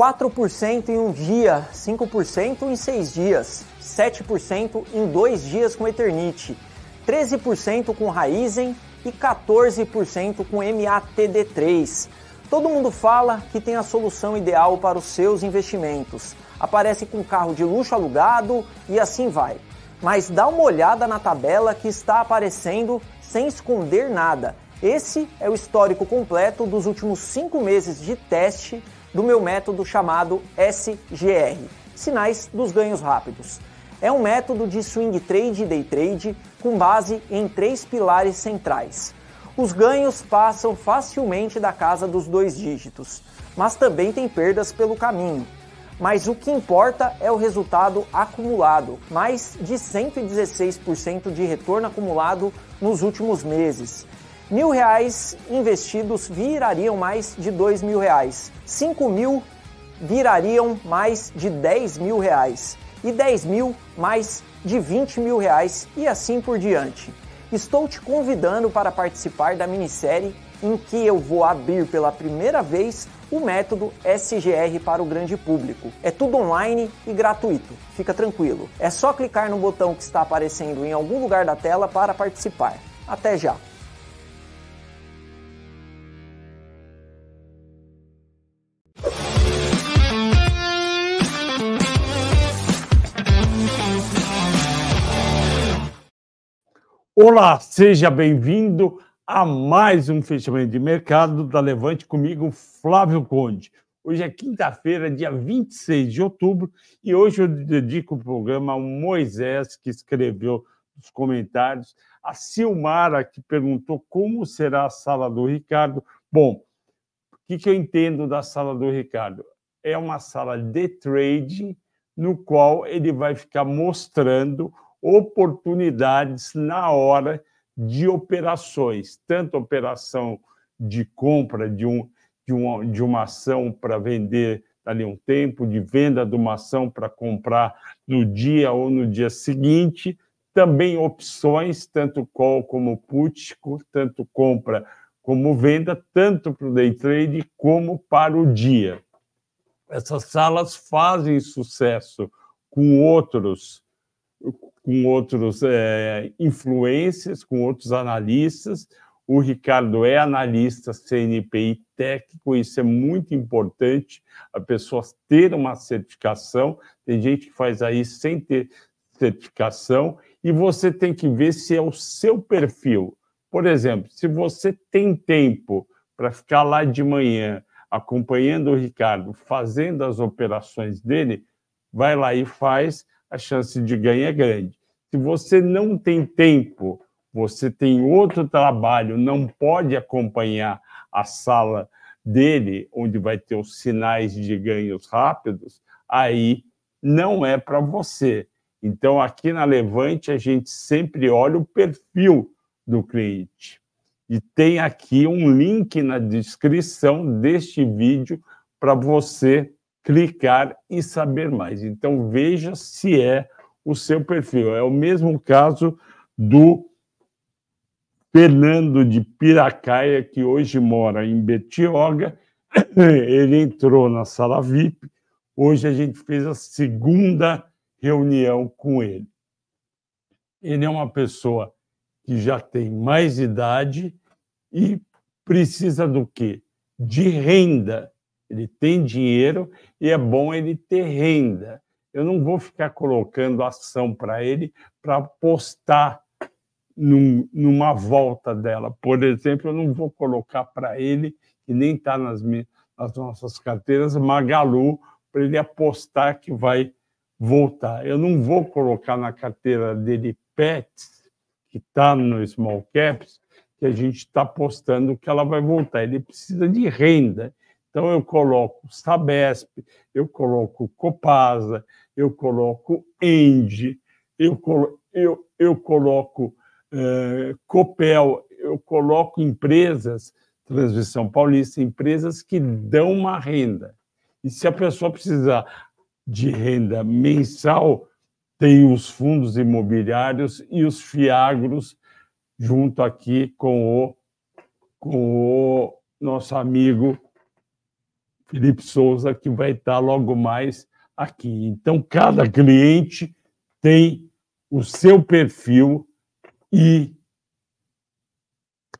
4% em um dia, 5% em seis dias, 7% em dois dias com Eternite, 13% com Raizen e 14% com MATD3. Todo mundo fala que tem a solução ideal para os seus investimentos. Aparece com carro de luxo alugado e assim vai. Mas dá uma olhada na tabela que está aparecendo sem esconder nada. Esse é o histórico completo dos últimos cinco meses de teste do meu método chamado SGR Sinais dos Ganhos Rápidos. É um método de swing trade e day trade com base em três pilares centrais os ganhos passam facilmente da casa dos dois dígitos, mas também tem perdas pelo caminho. Mas o que importa é o resultado acumulado, mais de 116% de retorno acumulado nos últimos meses. Mil reais investidos virariam mais de dois mil reais. Cinco mil virariam mais de 10 mil reais. E 10 mil mais de 20 mil reais e assim por diante estou te convidando para participar da minissérie em que eu vou abrir pela primeira vez o método SGR para o grande público. É tudo online e gratuito, fica tranquilo. É só clicar no botão que está aparecendo em algum lugar da tela para participar. Até já! Olá, seja bem-vindo a mais um fechamento de mercado da Levante comigo, Flávio Conde. Hoje é quinta-feira, dia 26 de outubro, e hoje eu dedico o programa ao Moisés, que escreveu nos comentários, a Silmara, que perguntou como será a sala do Ricardo. Bom, o que, que eu entendo da sala do Ricardo? É uma sala de trading, no qual ele vai ficar mostrando oportunidades na hora de operações, tanto operação de compra de, um, de, uma, de uma ação para vender ali um tempo, de venda de uma ação para comprar no dia ou no dia seguinte, também opções, tanto call como put, tanto compra como venda, tanto para o day trade como para o dia. Essas salas fazem sucesso com outros com outros é, influências, com outros analistas. O Ricardo é analista CNPI técnico, isso é muito importante, a pessoa ter uma certificação. Tem gente que faz aí sem ter certificação, e você tem que ver se é o seu perfil. Por exemplo, se você tem tempo para ficar lá de manhã acompanhando o Ricardo, fazendo as operações dele, vai lá e faz a chance de ganho é grande. Se você não tem tempo, você tem outro trabalho, não pode acompanhar a sala dele, onde vai ter os sinais de ganhos rápidos, aí não é para você. Então, aqui na Levante, a gente sempre olha o perfil do cliente. E tem aqui um link na descrição deste vídeo para você clicar e saber mais. Então, veja se é o seu perfil. É o mesmo caso do Fernando de Piracaia, que hoje mora em Betioga. Ele entrou na sala VIP. Hoje a gente fez a segunda reunião com ele. Ele é uma pessoa que já tem mais idade e precisa do quê? De renda ele tem dinheiro e é bom ele ter renda. Eu não vou ficar colocando ação para ele para apostar num, numa volta dela. Por exemplo, eu não vou colocar para ele, que nem está nas, nas nossas carteiras, Magalu, para ele apostar que vai voltar. Eu não vou colocar na carteira dele Pets, que está no Small Caps, que a gente está apostando que ela vai voltar. Ele precisa de renda. Então, eu coloco Sabesp, eu coloco Copasa, eu coloco Endi, eu, colo eu, eu coloco eh, Copel, eu coloco empresas, Transmissão Paulista, empresas que dão uma renda. E se a pessoa precisar de renda mensal, tem os fundos imobiliários e os fiagros junto aqui com o, com o nosso amigo Felipe Souza, que vai estar logo mais aqui. Então, cada cliente tem o seu perfil e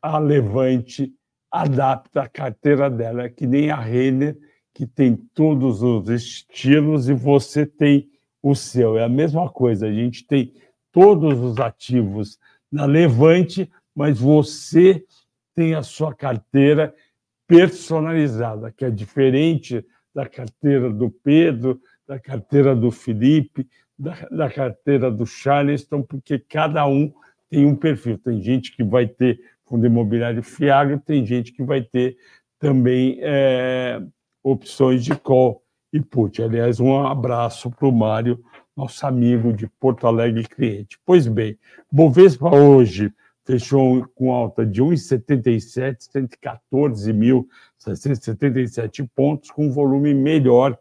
a Levante adapta a carteira dela, que nem a Renner, que tem todos os estilos e você tem o seu. É a mesma coisa, a gente tem todos os ativos na Levante, mas você tem a sua carteira personalizada, que é diferente da carteira do Pedro, da carteira do Felipe, da, da carteira do Charleston, porque cada um tem um perfil. Tem gente que vai ter fundo imobiliário fiável, tem gente que vai ter também é, opções de call e put. Aliás, um abraço para o Mário, nosso amigo de Porto Alegre cliente. Pois bem, Bovespa hoje fechou com alta de 1,77, 114.677 pontos, com volume melhor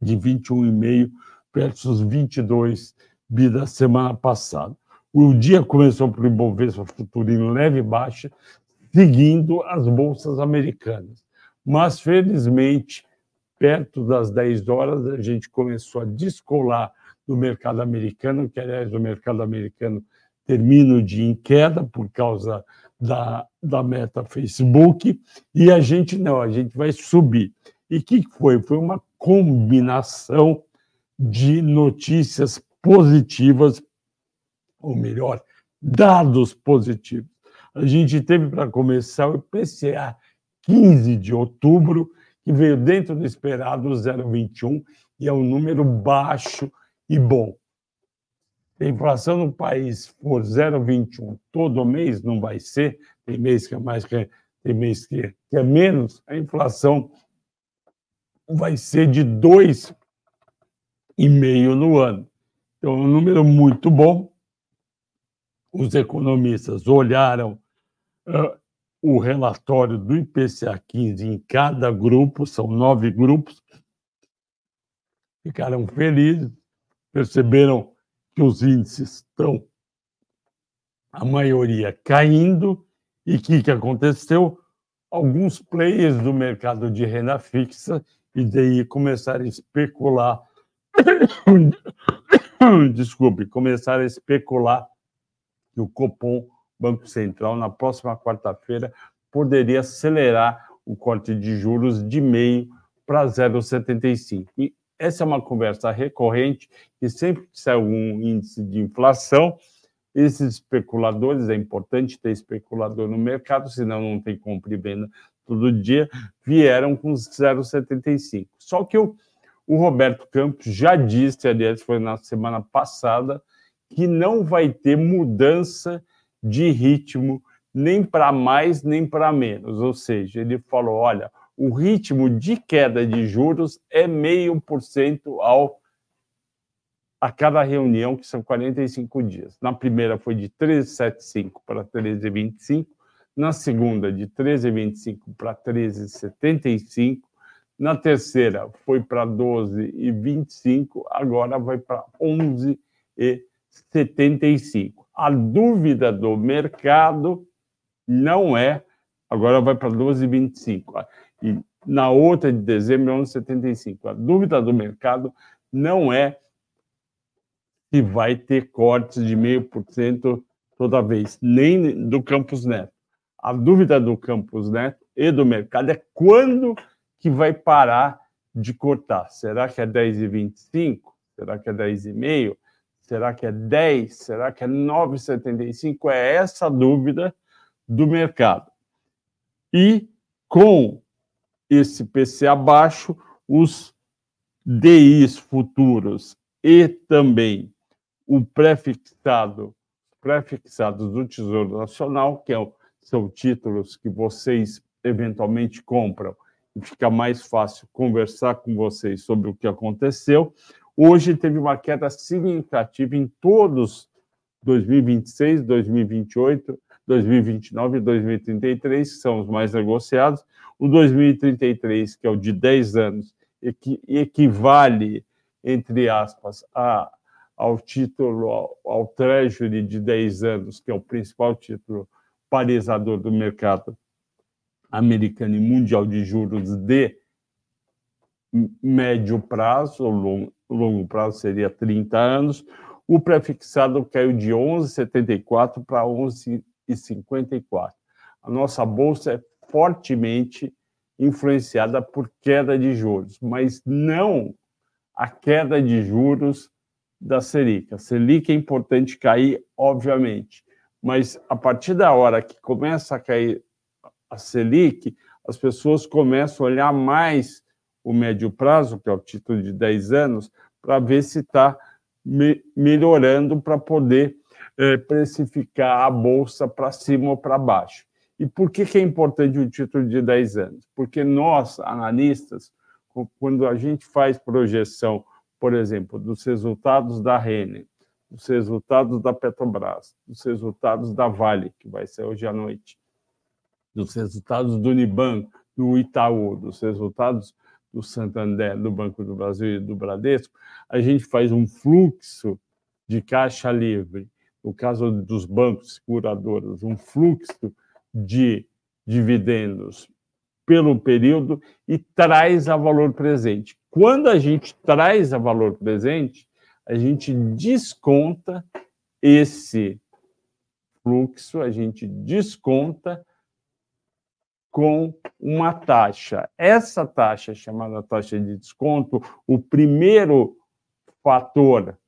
de 21,5 versus 22 bi da semana passada. O dia começou para o Ibovespa futuro em leve baixa, seguindo as bolsas americanas. Mas, felizmente, perto das 10 horas, a gente começou a descolar do mercado americano, que, aliás, o mercado americano termina o dia em queda por causa da, da meta Facebook, e a gente não, a gente vai subir. E o que foi? Foi uma combinação de notícias positivas ou melhor, dados positivos. A gente teve para começar o IPCA 15 de outubro, que veio dentro do esperado 0,21 e é um número baixo e bom. A inflação no país for 0,21 todo mês, não vai ser, tem mês que é mais, tem mês que é menos, a inflação vai ser de 2,5 no ano. Então, é um número muito bom, os economistas olharam uh, o relatório do IPCA 15 em cada grupo, são nove grupos, ficaram felizes, perceberam que os índices estão, a maioria, caindo, e o que, que aconteceu? Alguns players do mercado de renda fixa e daí começaram a especular, desculpe, começaram a especular que o Copom, Banco Central, na próxima quarta-feira, poderia acelerar o corte de juros de meio para 0,75. E essa é uma conversa recorrente que sempre que sai algum índice de inflação, esses especuladores, é importante ter especulador no mercado, senão não tem compra e venda todo dia, vieram com 0,75. Só que o, o Roberto Campos já disse, aliás, foi na semana passada, que não vai ter mudança de ritmo nem para mais nem para menos. Ou seja, ele falou: olha, o ritmo de queda de juros é meio por cento ao a cada reunião, que são 45 dias. Na primeira foi de 13,75 para 13,25, na segunda de 13,25 para 13,75, na terceira foi para 12,25, agora vai para 11,25. 75. A dúvida do mercado não é, agora vai para 12,25. E na outra de dezembro é 11,75. A dúvida do mercado não é se vai ter cortes de meio por cento toda vez, nem do Campus Neto. A dúvida do Campus Neto e do mercado é quando que vai parar de cortar. Será que é 10,25? Será que é 10,5? Será que é 10? Será que é 9,75? É essa a dúvida do mercado. E com esse PC abaixo, os DIs futuros e também o prefixado, prefixados do Tesouro Nacional, que é são títulos que vocês eventualmente compram e fica mais fácil conversar com vocês sobre o que aconteceu. Hoje teve uma queda significativa em todos 2026, 2028, 2029 e 2033, que são os mais negociados. O 2033, que é o de 10 anos, que equivale, entre aspas, a, ao título, ao, ao Treasury de 10 anos, que é o principal título parizador do mercado americano e mundial de juros de médio prazo, longo, longo prazo seria 30 anos, o prefixado caiu de 11,74 para 11,54. A nossa bolsa é fortemente influenciada por queda de juros, mas não a queda de juros da Selic. A Selic é importante cair, obviamente, mas a partir da hora que começa a cair a Selic, as pessoas começam a olhar mais o médio prazo, que é o título de 10 anos, para ver se está me melhorando para poder é, precificar a bolsa para cima ou para baixo. E por que, é importante o título de 10 anos? Porque nós, analistas, quando a gente faz projeção, por exemplo, dos resultados da Renner, dos resultados da Petrobras, dos resultados da Vale, que vai ser hoje à noite, dos resultados do Unibanco, do Itaú, dos resultados do Santander, do Banco do Brasil e do Bradesco, a gente faz um fluxo de caixa livre, no caso dos bancos seguradoras, um fluxo de dividendos pelo período e traz a valor presente. Quando a gente traz a valor presente, a gente desconta esse fluxo, a gente desconta com uma taxa. Essa taxa, chamada taxa de desconto, o primeiro fator,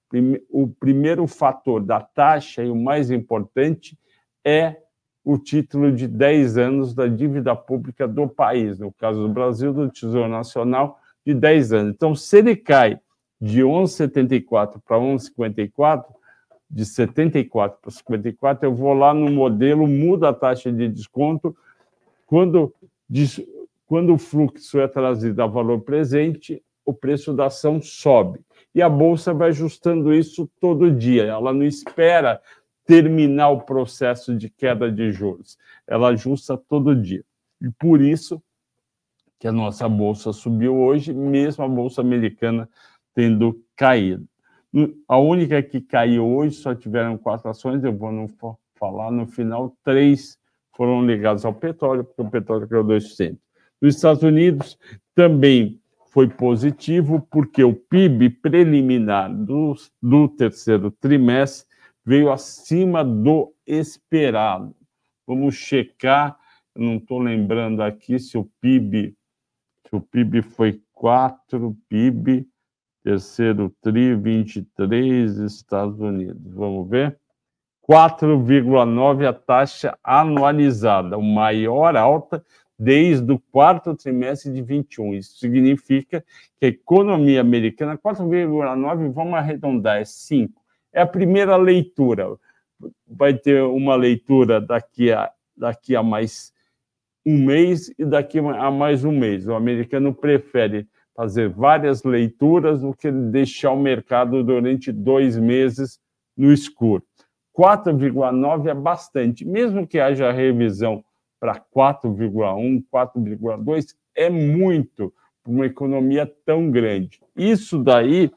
o primeiro fator da taxa e o mais importante é o título de 10 anos da dívida pública do país, no caso do Brasil, do Tesouro Nacional, de 10 anos. Então, se ele cai de 11,74 para 11,54, de 74 para 54, eu vou lá no modelo, muda a taxa de desconto. Quando, quando o fluxo é trazido a valor presente, o preço da ação sobe. E a bolsa vai ajustando isso todo dia. Ela não espera terminar o processo de queda de juros. Ela ajusta todo dia. E por isso que a nossa bolsa subiu hoje, mesmo a bolsa americana tendo caído. A única que caiu hoje, só tiveram quatro ações, eu vou não falar no final, três foram ligadas ao petróleo, porque o petróleo caiu 2%. Nos Estados Unidos também foi positivo, porque o PIB preliminar do, do terceiro trimestre veio acima do esperado. Vamos checar, não estou lembrando aqui se o PIB, se o PIB foi 4, PIB, terceiro TRI, 23, Estados Unidos. Vamos ver? 4,9 a taxa anualizada, o maior alta desde o quarto trimestre de 21. Isso significa que a economia americana, 4,9, vamos arredondar, é 5 é a primeira leitura. Vai ter uma leitura daqui a, daqui a mais um mês e daqui a mais um mês. O americano prefere fazer várias leituras do que deixar o mercado durante dois meses no escuro. 4,9 é bastante, mesmo que haja revisão para 4,1, 4,2, é muito para uma economia tão grande. Isso daí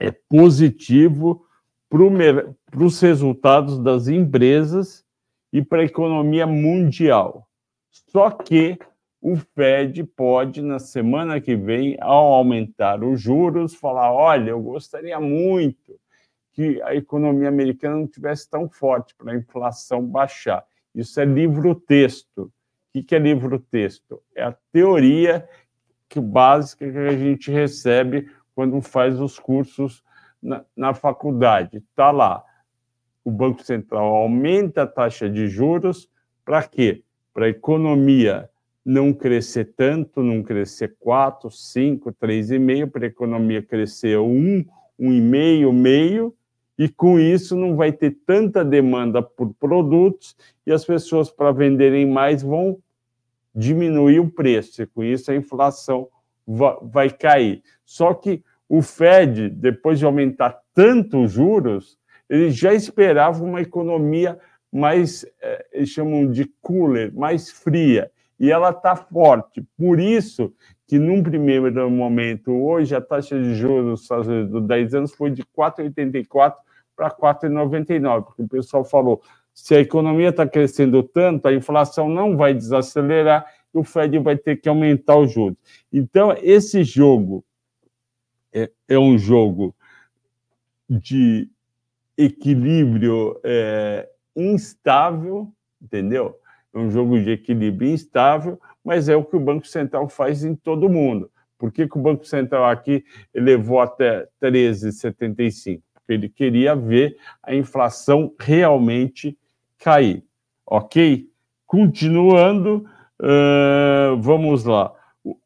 é positivo para os resultados das empresas e para a economia mundial. Só que o Fed pode, na semana que vem, ao aumentar os juros, falar: olha, eu gostaria muito que a economia americana não tivesse tão forte para a inflação baixar. Isso é livro-texto. O que é livro-texto? É a teoria que, básica que a gente recebe quando faz os cursos na, na faculdade. Está lá. O Banco Central aumenta a taxa de juros para quê? Para a economia não crescer tanto, não crescer 4, 5, 3,5, para a economia crescer 1, 1,5, meio, e com isso não vai ter tanta demanda por produtos e as pessoas, para venderem mais, vão diminuir o preço, e com isso a inflação vai cair. Só que o Fed, depois de aumentar tanto os juros, eles já esperavam uma economia mais, eh, eles chamam de cooler, mais fria, e ela está forte. Por isso que, num primeiro momento, hoje a taxa de juros dos 10 anos foi de 4,84 para 4,99, porque o pessoal falou, se a economia está crescendo tanto, a inflação não vai desacelerar o Fed vai ter que aumentar os juros. Então, esse jogo é, é um jogo de equilíbrio é, instável, entendeu? É um jogo de equilíbrio instável, mas é o que o Banco Central faz em todo mundo. Por que, que o Banco Central aqui elevou até 13,75? Porque ele queria ver a inflação realmente cair. Ok? Continuando, uh, vamos lá.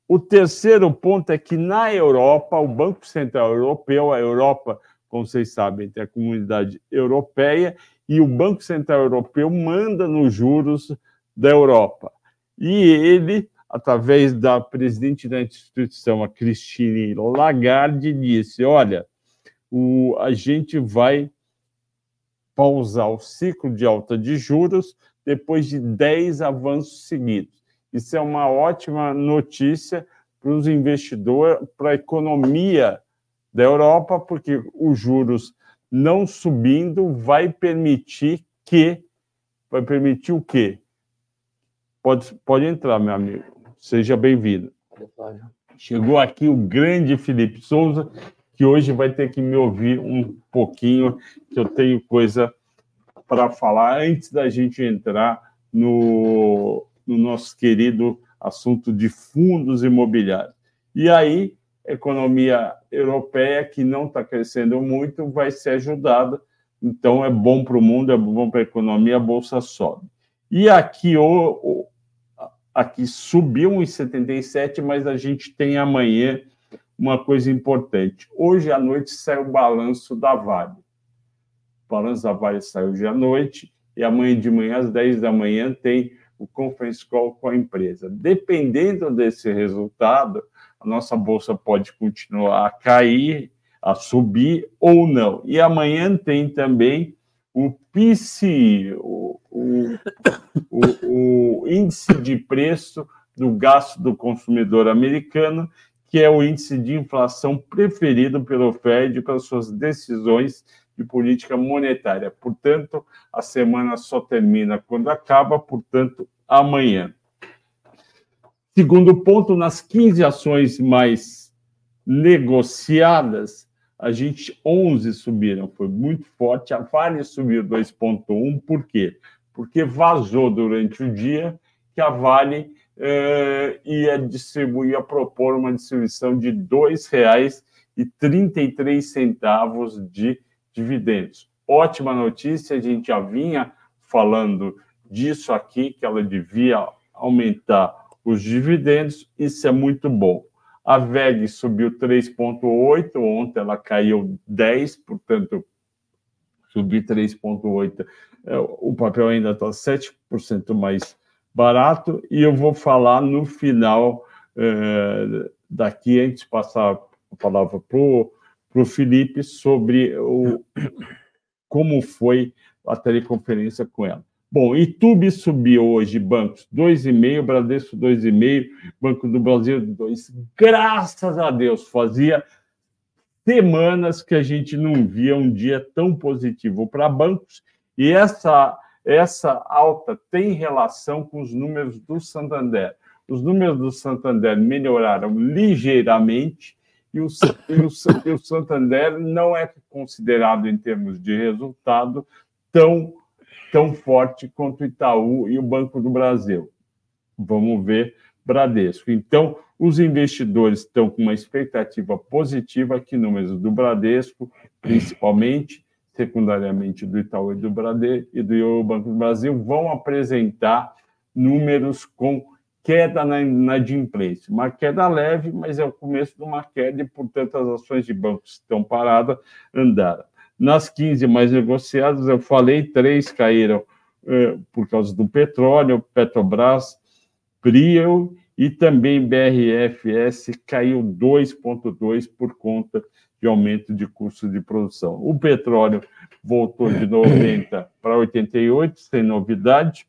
O terceiro ponto é que na Europa, o Banco Central Europeu, a Europa, como vocês sabem, tem a comunidade europeia, e o Banco Central Europeu manda nos juros da Europa. E ele através da presidente da instituição, a Christine Lagarde, disse: olha, o, a gente vai pausar o ciclo de alta de juros depois de 10 avanços seguidos. Isso é uma ótima notícia para os investidores, para a economia da Europa, porque os juros não subindo vai permitir que vai permitir o quê? Pode, pode entrar, meu amigo. Seja bem-vindo. Chegou aqui o grande Felipe Souza, que hoje vai ter que me ouvir um pouquinho, que eu tenho coisa para falar antes da gente entrar no, no nosso querido assunto de fundos imobiliários. E aí, economia europeia, que não está crescendo muito, vai ser ajudada. Então, é bom para o mundo, é bom para a economia, a bolsa sobe. E aqui, o, aqui subiu 1,77, mas a gente tem amanhã uma coisa importante. Hoje à noite sai o balanço da Vale. O balanço da Vale saiu hoje à noite e amanhã de manhã, às 10 da manhã, tem o conference call com a empresa. Dependendo desse resultado, a nossa bolsa pode continuar a cair, a subir ou não. E amanhã tem também o PCI, o, o, o, o índice de preço do gasto do consumidor americano, que é o índice de inflação preferido pelo Fed para suas decisões de política monetária. Portanto, a semana só termina quando acaba, portanto, amanhã. Segundo ponto, nas 15 ações mais negociadas, a gente 11 subiram, foi muito forte. A Vale subiu 2,1, por quê? Porque vazou durante o dia que a Vale eh, ia distribuir, ia propor uma distribuição de R$ 2,33 de dividendos. Ótima notícia, a gente já vinha falando disso aqui, que ela devia aumentar os dividendos, isso é muito bom. A VEG subiu 3,8, ontem ela caiu 10, portanto, subir 3,8. É, o papel ainda está 7% mais barato, e eu vou falar no final é, daqui, antes de passar a palavra para o Felipe, sobre o, como foi a teleconferência com ela. Bom, YouTube subiu hoje bancos 2,5, Bradesco 2,5, Banco do Brasil 2. Graças a Deus, fazia semanas que a gente não via um dia tão positivo para bancos e essa essa alta tem relação com os números do Santander. Os números do Santander melhoraram ligeiramente e o, e o, e o Santander não é considerado, em termos de resultado, tão tão forte quanto o Itaú e o Banco do Brasil. Vamos ver Bradesco. Então, os investidores estão com uma expectativa positiva aqui números do Bradesco, principalmente, secundariamente do Itaú e do Bradesco e do Banco do Brasil, vão apresentar números com queda na inadimplência. Uma queda leve, mas é o começo de uma queda e, portanto, as ações de bancos estão paradas, andaram. Nas 15 mais negociadas, eu falei, três caíram eh, por causa do petróleo, Petrobras, Prio e também BRFS caiu 2,2 por conta de aumento de custo de produção. O petróleo voltou de 90 para 88, sem novidade,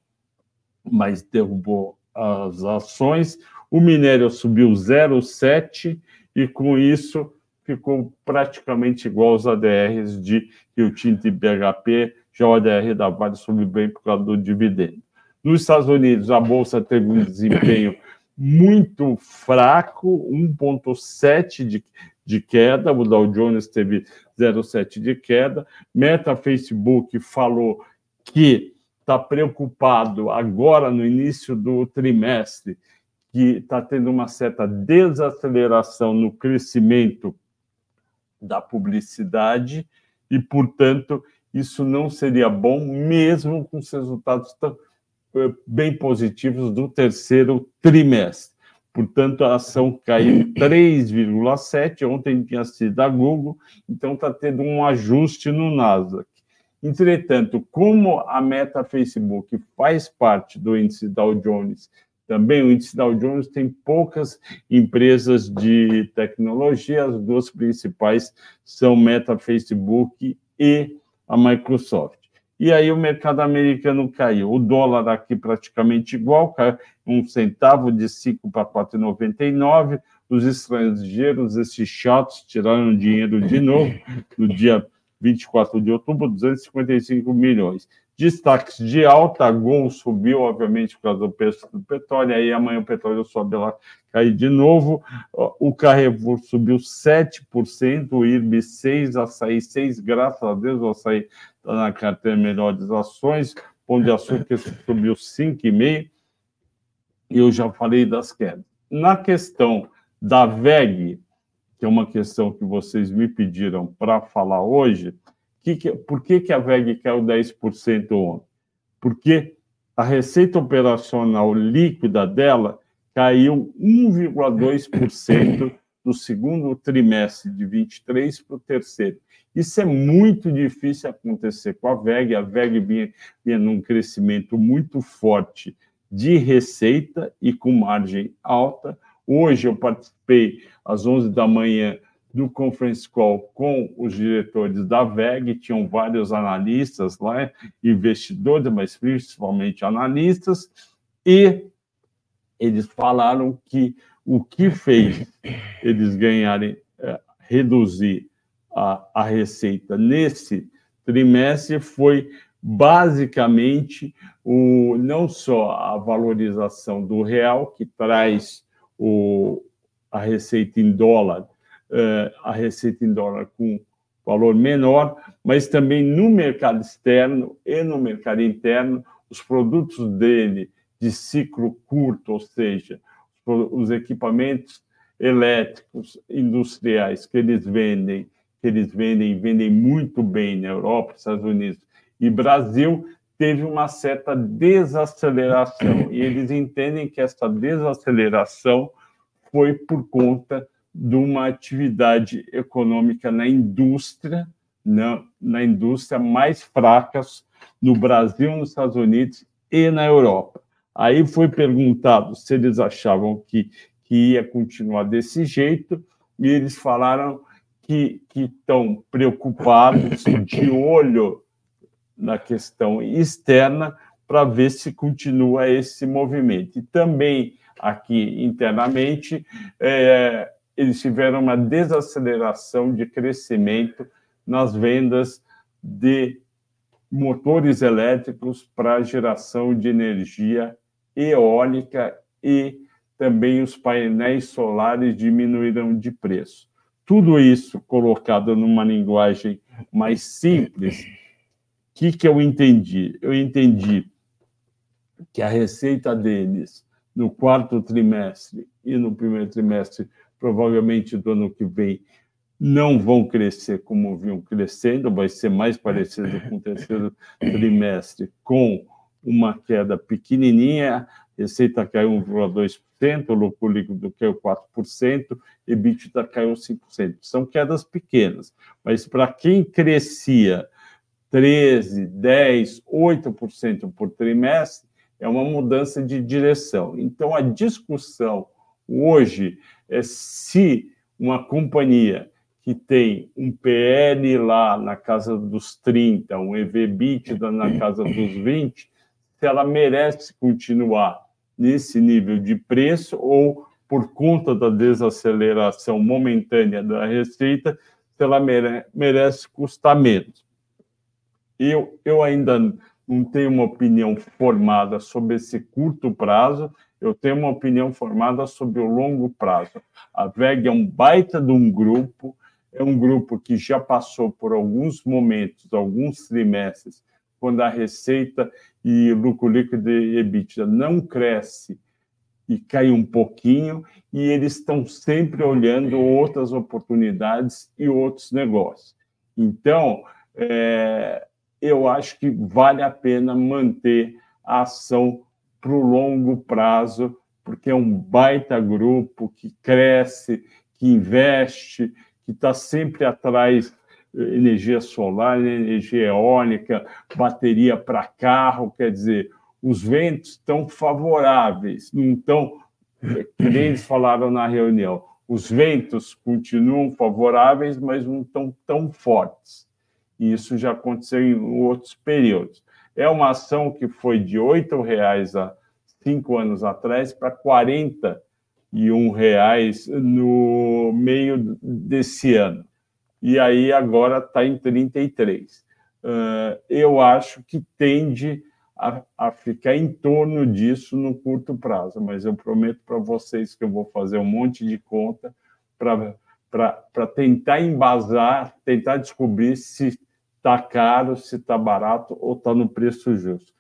mas derrubou as ações. O minério subiu 0,7 e com isso ficou praticamente igual aos ADRs de Rio Tinto e BHP, já o ADR da Vale subiu bem por causa do dividendo. Nos Estados Unidos, a bolsa teve um desempenho muito fraco, 1,7 de, de queda, o Dow Jones teve 0,7 de queda. Meta Facebook falou que está preocupado agora no início do trimestre, que está tendo uma certa desaceleração no crescimento da publicidade e, portanto, isso não seria bom, mesmo com os resultados tão eh, bem positivos do terceiro trimestre. Portanto, a ação caiu 3,7%. Ontem tinha sido a Google, então está tendo um ajuste no Nasdaq. Entretanto, como a meta Facebook faz parte do índice Dow Jones, também o índice Dow Jones tem poucas empresas de tecnologia, as duas principais são Meta, Facebook e a Microsoft. E aí o mercado americano caiu. O dólar aqui praticamente igual, caiu um centavo de 5 para 4,99. Os estrangeiros, esses chatos, tiraram dinheiro de novo no dia 24 de outubro, 255 milhões. Destaques de alta, Gol subiu, obviamente, por causa do preço do petróleo, aí amanhã o petróleo sobe lá, cai de novo. O Carrefour subiu 7%, o IRB 6%, açaí 6%, graças a Deus, o açaí está na carteira melhores ações, Pão de Açúcar subiu 5,5%, e eu já falei das quedas. Na questão da VEG, que é uma questão que vocês me pediram para falar hoje, que que, por que, que a VEG caiu 10% ontem? Porque a receita operacional líquida dela caiu 1,2% do segundo trimestre de 23 para o terceiro. Isso é muito difícil acontecer com a VEG. A VEG vinha, vinha num crescimento muito forte de receita e com margem alta. Hoje eu participei às 11 da manhã do conference call com os diretores da VEG, tinham vários analistas lá, investidores, mas principalmente analistas, e eles falaram que o que fez eles ganharem, é, reduzir a, a receita nesse trimestre foi basicamente o, não só a valorização do real, que traz o, a receita em dólar a receita em dólar com valor menor, mas também no mercado externo e no mercado interno, os produtos dele de ciclo curto, ou seja, os equipamentos elétricos industriais que eles vendem, que eles vendem vendem muito bem na Europa, Estados Unidos e Brasil, teve uma certa desaceleração. E eles entendem que essa desaceleração foi por conta de uma atividade econômica na indústria, na, na indústria mais fracas no Brasil, nos Estados Unidos e na Europa. Aí foi perguntado se eles achavam que, que ia continuar desse jeito, e eles falaram que, que estão preocupados, de olho na questão externa, para ver se continua esse movimento. E também aqui internamente, é, eles tiveram uma desaceleração de crescimento nas vendas de motores elétricos para geração de energia eólica e também os painéis solares diminuíram de preço. Tudo isso colocado numa linguagem mais simples, o que, que eu entendi? Eu entendi que a receita deles no quarto trimestre e no primeiro trimestre provavelmente do ano que vem não vão crescer como vinham crescendo, vai ser mais parecido com o terceiro trimestre, com uma queda pequenininha, receita caiu 1,2%, o lucro líquido caiu 4%, EBITDA caiu 5%. São quedas pequenas, mas para quem crescia 13, 10, 8% por trimestre, é uma mudança de direção. Então, a discussão hoje é se uma companhia que tem um PL lá na casa dos 30, um EV/EBITDA na casa dos 20, se ela merece continuar nesse nível de preço ou por conta da desaceleração momentânea da receita, se ela merece custar menos. Eu, eu ainda não tenho uma opinião formada sobre esse curto prazo, eu tenho uma opinião formada sobre o longo prazo. A VEG é um baita de um grupo, é um grupo que já passou por alguns momentos, alguns trimestres, quando a receita e lucro líquido e EBITDA não cresce e cai um pouquinho, e eles estão sempre olhando outras oportunidades e outros negócios. Então, é, eu acho que vale a pena manter a ação para o longo prazo, porque é um baita grupo que cresce, que investe, que está sempre atrás energia solar, energia eólica, bateria para carro, quer dizer, os ventos estão favoráveis, não estão, nem eles falaram na reunião, os ventos continuam favoráveis, mas não estão tão fortes. E isso já aconteceu em outros períodos. É uma ação que foi de R$ 8,00 há cinco anos atrás para R$ 41,00 no meio desse ano. E aí agora está em 33. Uh, eu acho que tende a, a, ficar em torno disso no curto prazo, mas eu prometo para vocês que eu vou fazer um monte de conta para tentar embasar, tentar descobrir se está caro, se está barato ou está no preço justo.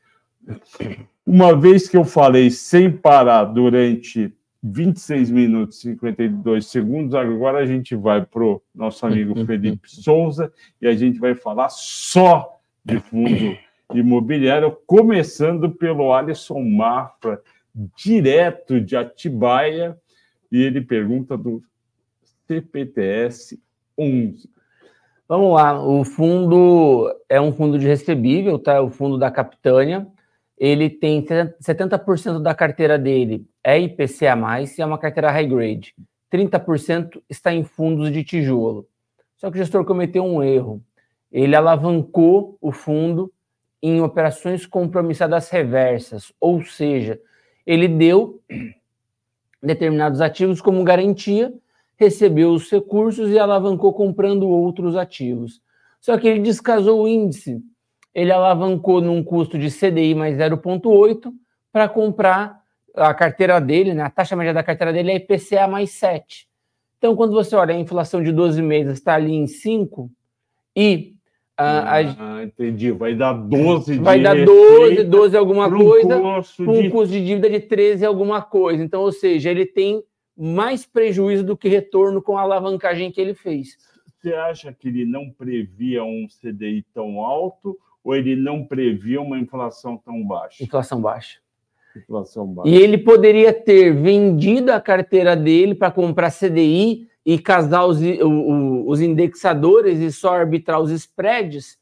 Uma vez que eu falei sem parar durante 26 minutos e 52 segundos, agora a gente vai para o nosso amigo Felipe Souza e a gente vai falar só de fundo imobiliário, começando pelo Alisson Mafra, direto de Atibaia, e ele pergunta do CPTS 11. Vamos lá, o fundo é um fundo de recebível, tá? O fundo da Capitânia. Ele tem 70% da carteira dele é IPCA+, e é uma carteira high grade. 30% está em fundos de tijolo. Só que o gestor cometeu um erro. Ele alavancou o fundo em operações compromissadas reversas, ou seja, ele deu determinados ativos como garantia recebeu os recursos e alavancou comprando outros ativos. Só que ele descasou o índice. Ele alavancou num custo de CDI mais 0,8 para comprar a carteira dele, né? a taxa média da carteira dele é IPCA mais 7. Então, quando você olha a inflação de 12 meses está ali em 5 e ah, a... entendi. Vai dar 12 Vai dar 12, 12 alguma coisa, com um custo de dívida de 13 alguma coisa. Então, ou seja, ele tem mais prejuízo do que retorno com a alavancagem que ele fez. Você acha que ele não previa um CDI tão alto ou ele não previa uma inflação tão baixa? Inflação baixa. Inflação baixa. E ele poderia ter vendido a carteira dele para comprar CDI e casar os, os indexadores e só arbitrar os spreads,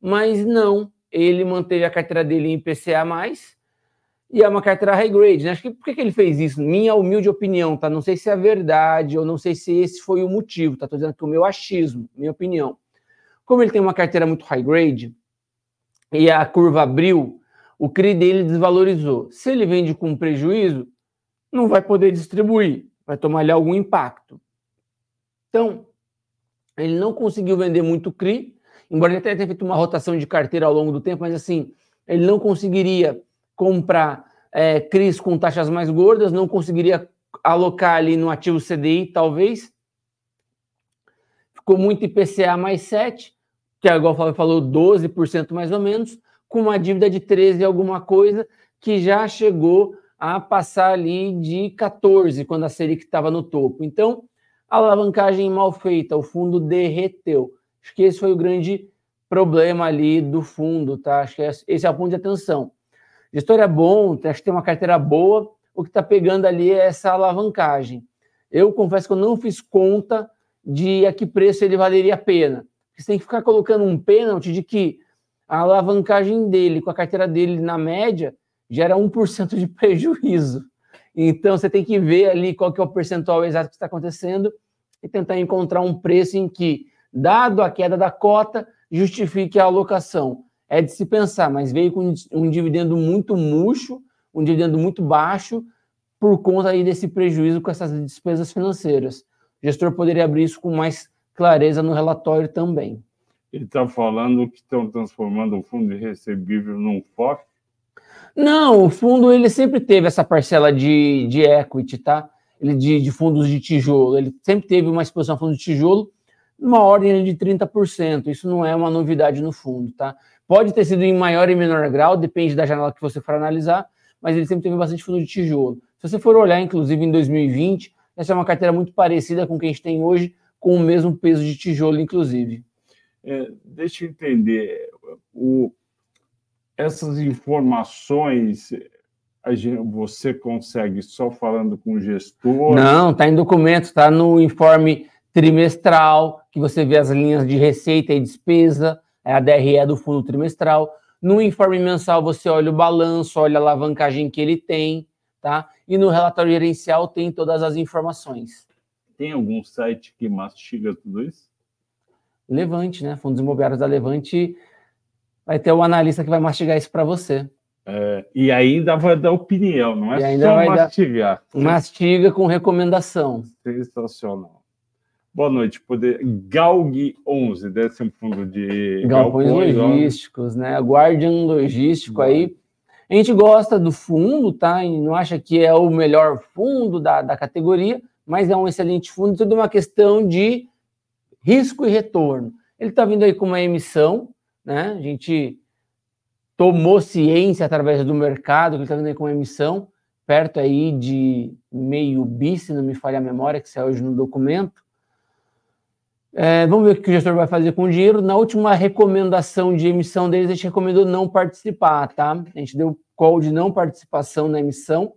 mas não. Ele manteve a carteira dele em IPCA+, e é uma carteira high grade, né? Acho que por que, que ele fez isso? Minha humilde opinião, tá? Não sei se é verdade ou não sei se esse foi o motivo, tá? Tô dizendo que o meu achismo, minha opinião. Como ele tem uma carteira muito high grade e a curva abriu, o CRI dele desvalorizou. Se ele vende com prejuízo, não vai poder distribuir, vai tomar ali algum impacto. Então, ele não conseguiu vender muito CRI, embora ele tenha feito uma rotação de carteira ao longo do tempo, mas assim, ele não conseguiria comprar é, CRIs com taxas mais gordas, não conseguiria alocar ali no ativo CDI, talvez. Ficou muito IPCA mais 7, que agora o Flávio falou 12% mais ou menos, com uma dívida de 13 alguma coisa, que já chegou a passar ali de 14, quando a Selic estava no topo. Então, alavancagem mal feita, o fundo derreteu. Acho que esse foi o grande problema ali do fundo, tá? Acho que esse é o ponto de atenção. Gestor é bom, acho que tem uma carteira boa, o que está pegando ali é essa alavancagem. Eu confesso que eu não fiz conta de a que preço ele valeria a pena. Você tem que ficar colocando um pênalti de que a alavancagem dele, com a carteira dele na média, gera 1% de prejuízo. Então você tem que ver ali qual que é o percentual exato que está acontecendo e tentar encontrar um preço em que, dado a queda da cota, justifique a alocação é de se pensar, mas veio com um dividendo muito murcho, um dividendo muito baixo, por conta aí desse prejuízo com essas despesas financeiras. O gestor poderia abrir isso com mais clareza no relatório também. Ele está falando que estão transformando o fundo de recebível num FOF? Não, o fundo ele sempre teve essa parcela de, de equity, tá? Ele de, de fundos de tijolo. Ele sempre teve uma exposição a fundos de tijolo numa ordem de 30%. Isso não é uma novidade no fundo, tá? Pode ter sido em maior e menor grau, depende da janela que você for analisar, mas ele sempre teve bastante fundo de tijolo. Se você for olhar, inclusive, em 2020, essa é uma carteira muito parecida com o que a gente tem hoje, com o mesmo peso de tijolo, inclusive. É, deixa eu entender. O, essas informações gente, você consegue só falando com o gestor? Não, está em documento, está no informe trimestral, que você vê as linhas de receita e despesa, é a DRE do fundo trimestral. No informe mensal, você olha o balanço, olha a alavancagem que ele tem, tá? E no relatório gerencial tem todas as informações. Tem algum site que mastiga tudo isso? Levante, né? Fundos imobiliários da Levante vai ter o analista que vai mastigar isso para você. É, e ainda vai dar opinião, não é só mastigar. Dar, mastiga com recomendação. Sensacional. Boa noite. Poder... Galg 11, deve ser um fundo de galpões, logísticos, né? Guardian logístico aí. A gente gosta do fundo, tá? E não acha que é o melhor fundo da, da categoria, mas é um excelente fundo. Tudo uma questão de risco e retorno. Ele está vindo aí com uma emissão, né? A gente tomou ciência através do mercado que ele está vindo aí com uma emissão perto aí de meio bi, se não me falha a memória, que saiu hoje no documento. É, vamos ver o que o gestor vai fazer com o dinheiro. Na última recomendação de emissão deles, a gente recomendou não participar, tá? A gente deu call de não participação na emissão.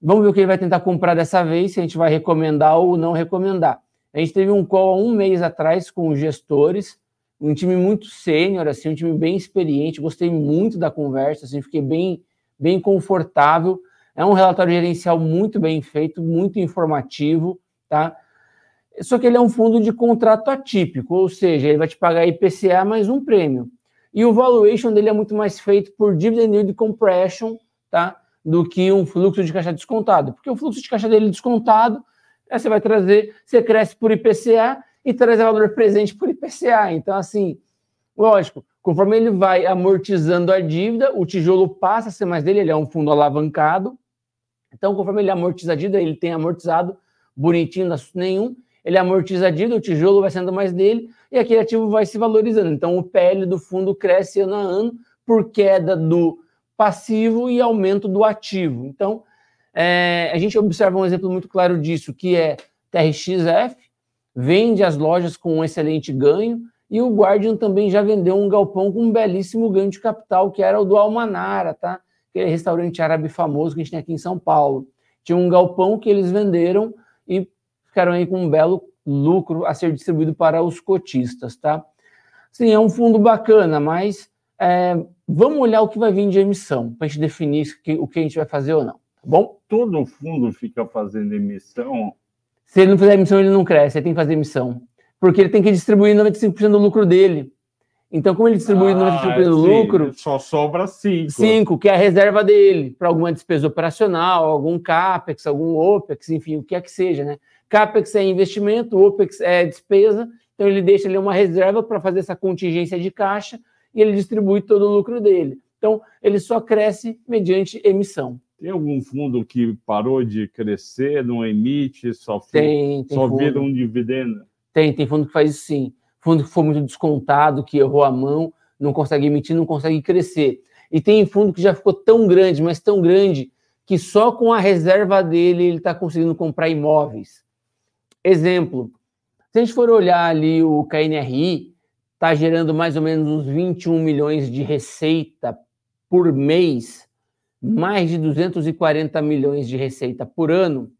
Vamos ver o que ele vai tentar comprar dessa vez, se a gente vai recomendar ou não recomendar. A gente teve um call há um mês atrás com os gestores, um time muito sênior, assim, um time bem experiente. Gostei muito da conversa, assim, fiquei bem, bem confortável. É um relatório gerencial muito bem feito, muito informativo, tá? Só que ele é um fundo de contrato atípico, ou seja, ele vai te pagar IPCA mais um prêmio. E o valuation dele é muito mais feito por dividend yield compression, tá? Do que um fluxo de caixa descontado. Porque o fluxo de caixa dele descontado, aí você vai trazer, você cresce por IPCA e traz valor presente por IPCA. Então, assim, lógico, conforme ele vai amortizando a dívida, o tijolo passa a ser mais dele, ele é um fundo alavancado. Então, conforme ele amortiza a dívida, ele tem amortizado bonitinho, nenhum, ele amortiza a dívida, o tijolo vai sendo mais dele e aquele ativo vai se valorizando. Então, o PL do fundo cresce ano a ano por queda do passivo e aumento do ativo. Então, é, a gente observa um exemplo muito claro disso, que é TRXF, vende as lojas com um excelente ganho, e o Guardian também já vendeu um galpão com um belíssimo ganho de capital, que era o do Almanara, tá? Aquele restaurante árabe famoso que a gente tem aqui em São Paulo. Tinha um galpão que eles venderam e ficaram aí com um belo lucro a ser distribuído para os cotistas, tá? Sim, é um fundo bacana, mas é, vamos olhar o que vai vir de emissão, para a gente definir o que a gente vai fazer ou não, tá bom? Todo fundo fica fazendo emissão? Se ele não fizer emissão, ele não cresce, ele tem que fazer emissão. Porque ele tem que distribuir 95% do lucro dele. Então, como ele distribui ah, 95% do lucro. Só sobra 5. 5, que é a reserva dele, para alguma despesa operacional, algum CAPEX, algum OPEX, enfim, o que é que seja, né? CAPEX é investimento, OPEX é despesa, então ele deixa ali uma reserva para fazer essa contingência de caixa e ele distribui todo o lucro dele. Então, ele só cresce mediante emissão. Tem algum fundo que parou de crescer, não emite, só, tem, tem só vira um dividendo? Tem, tem fundo que faz isso sim. Fundo que for muito descontado, que errou a mão, não consegue emitir, não consegue crescer. E tem fundo que já ficou tão grande, mas tão grande, que só com a reserva dele ele está conseguindo comprar imóveis. Exemplo, se a gente for olhar ali o KNRI, está gerando mais ou menos uns 21 milhões de receita por mês, mais de 240 milhões de receita por ano.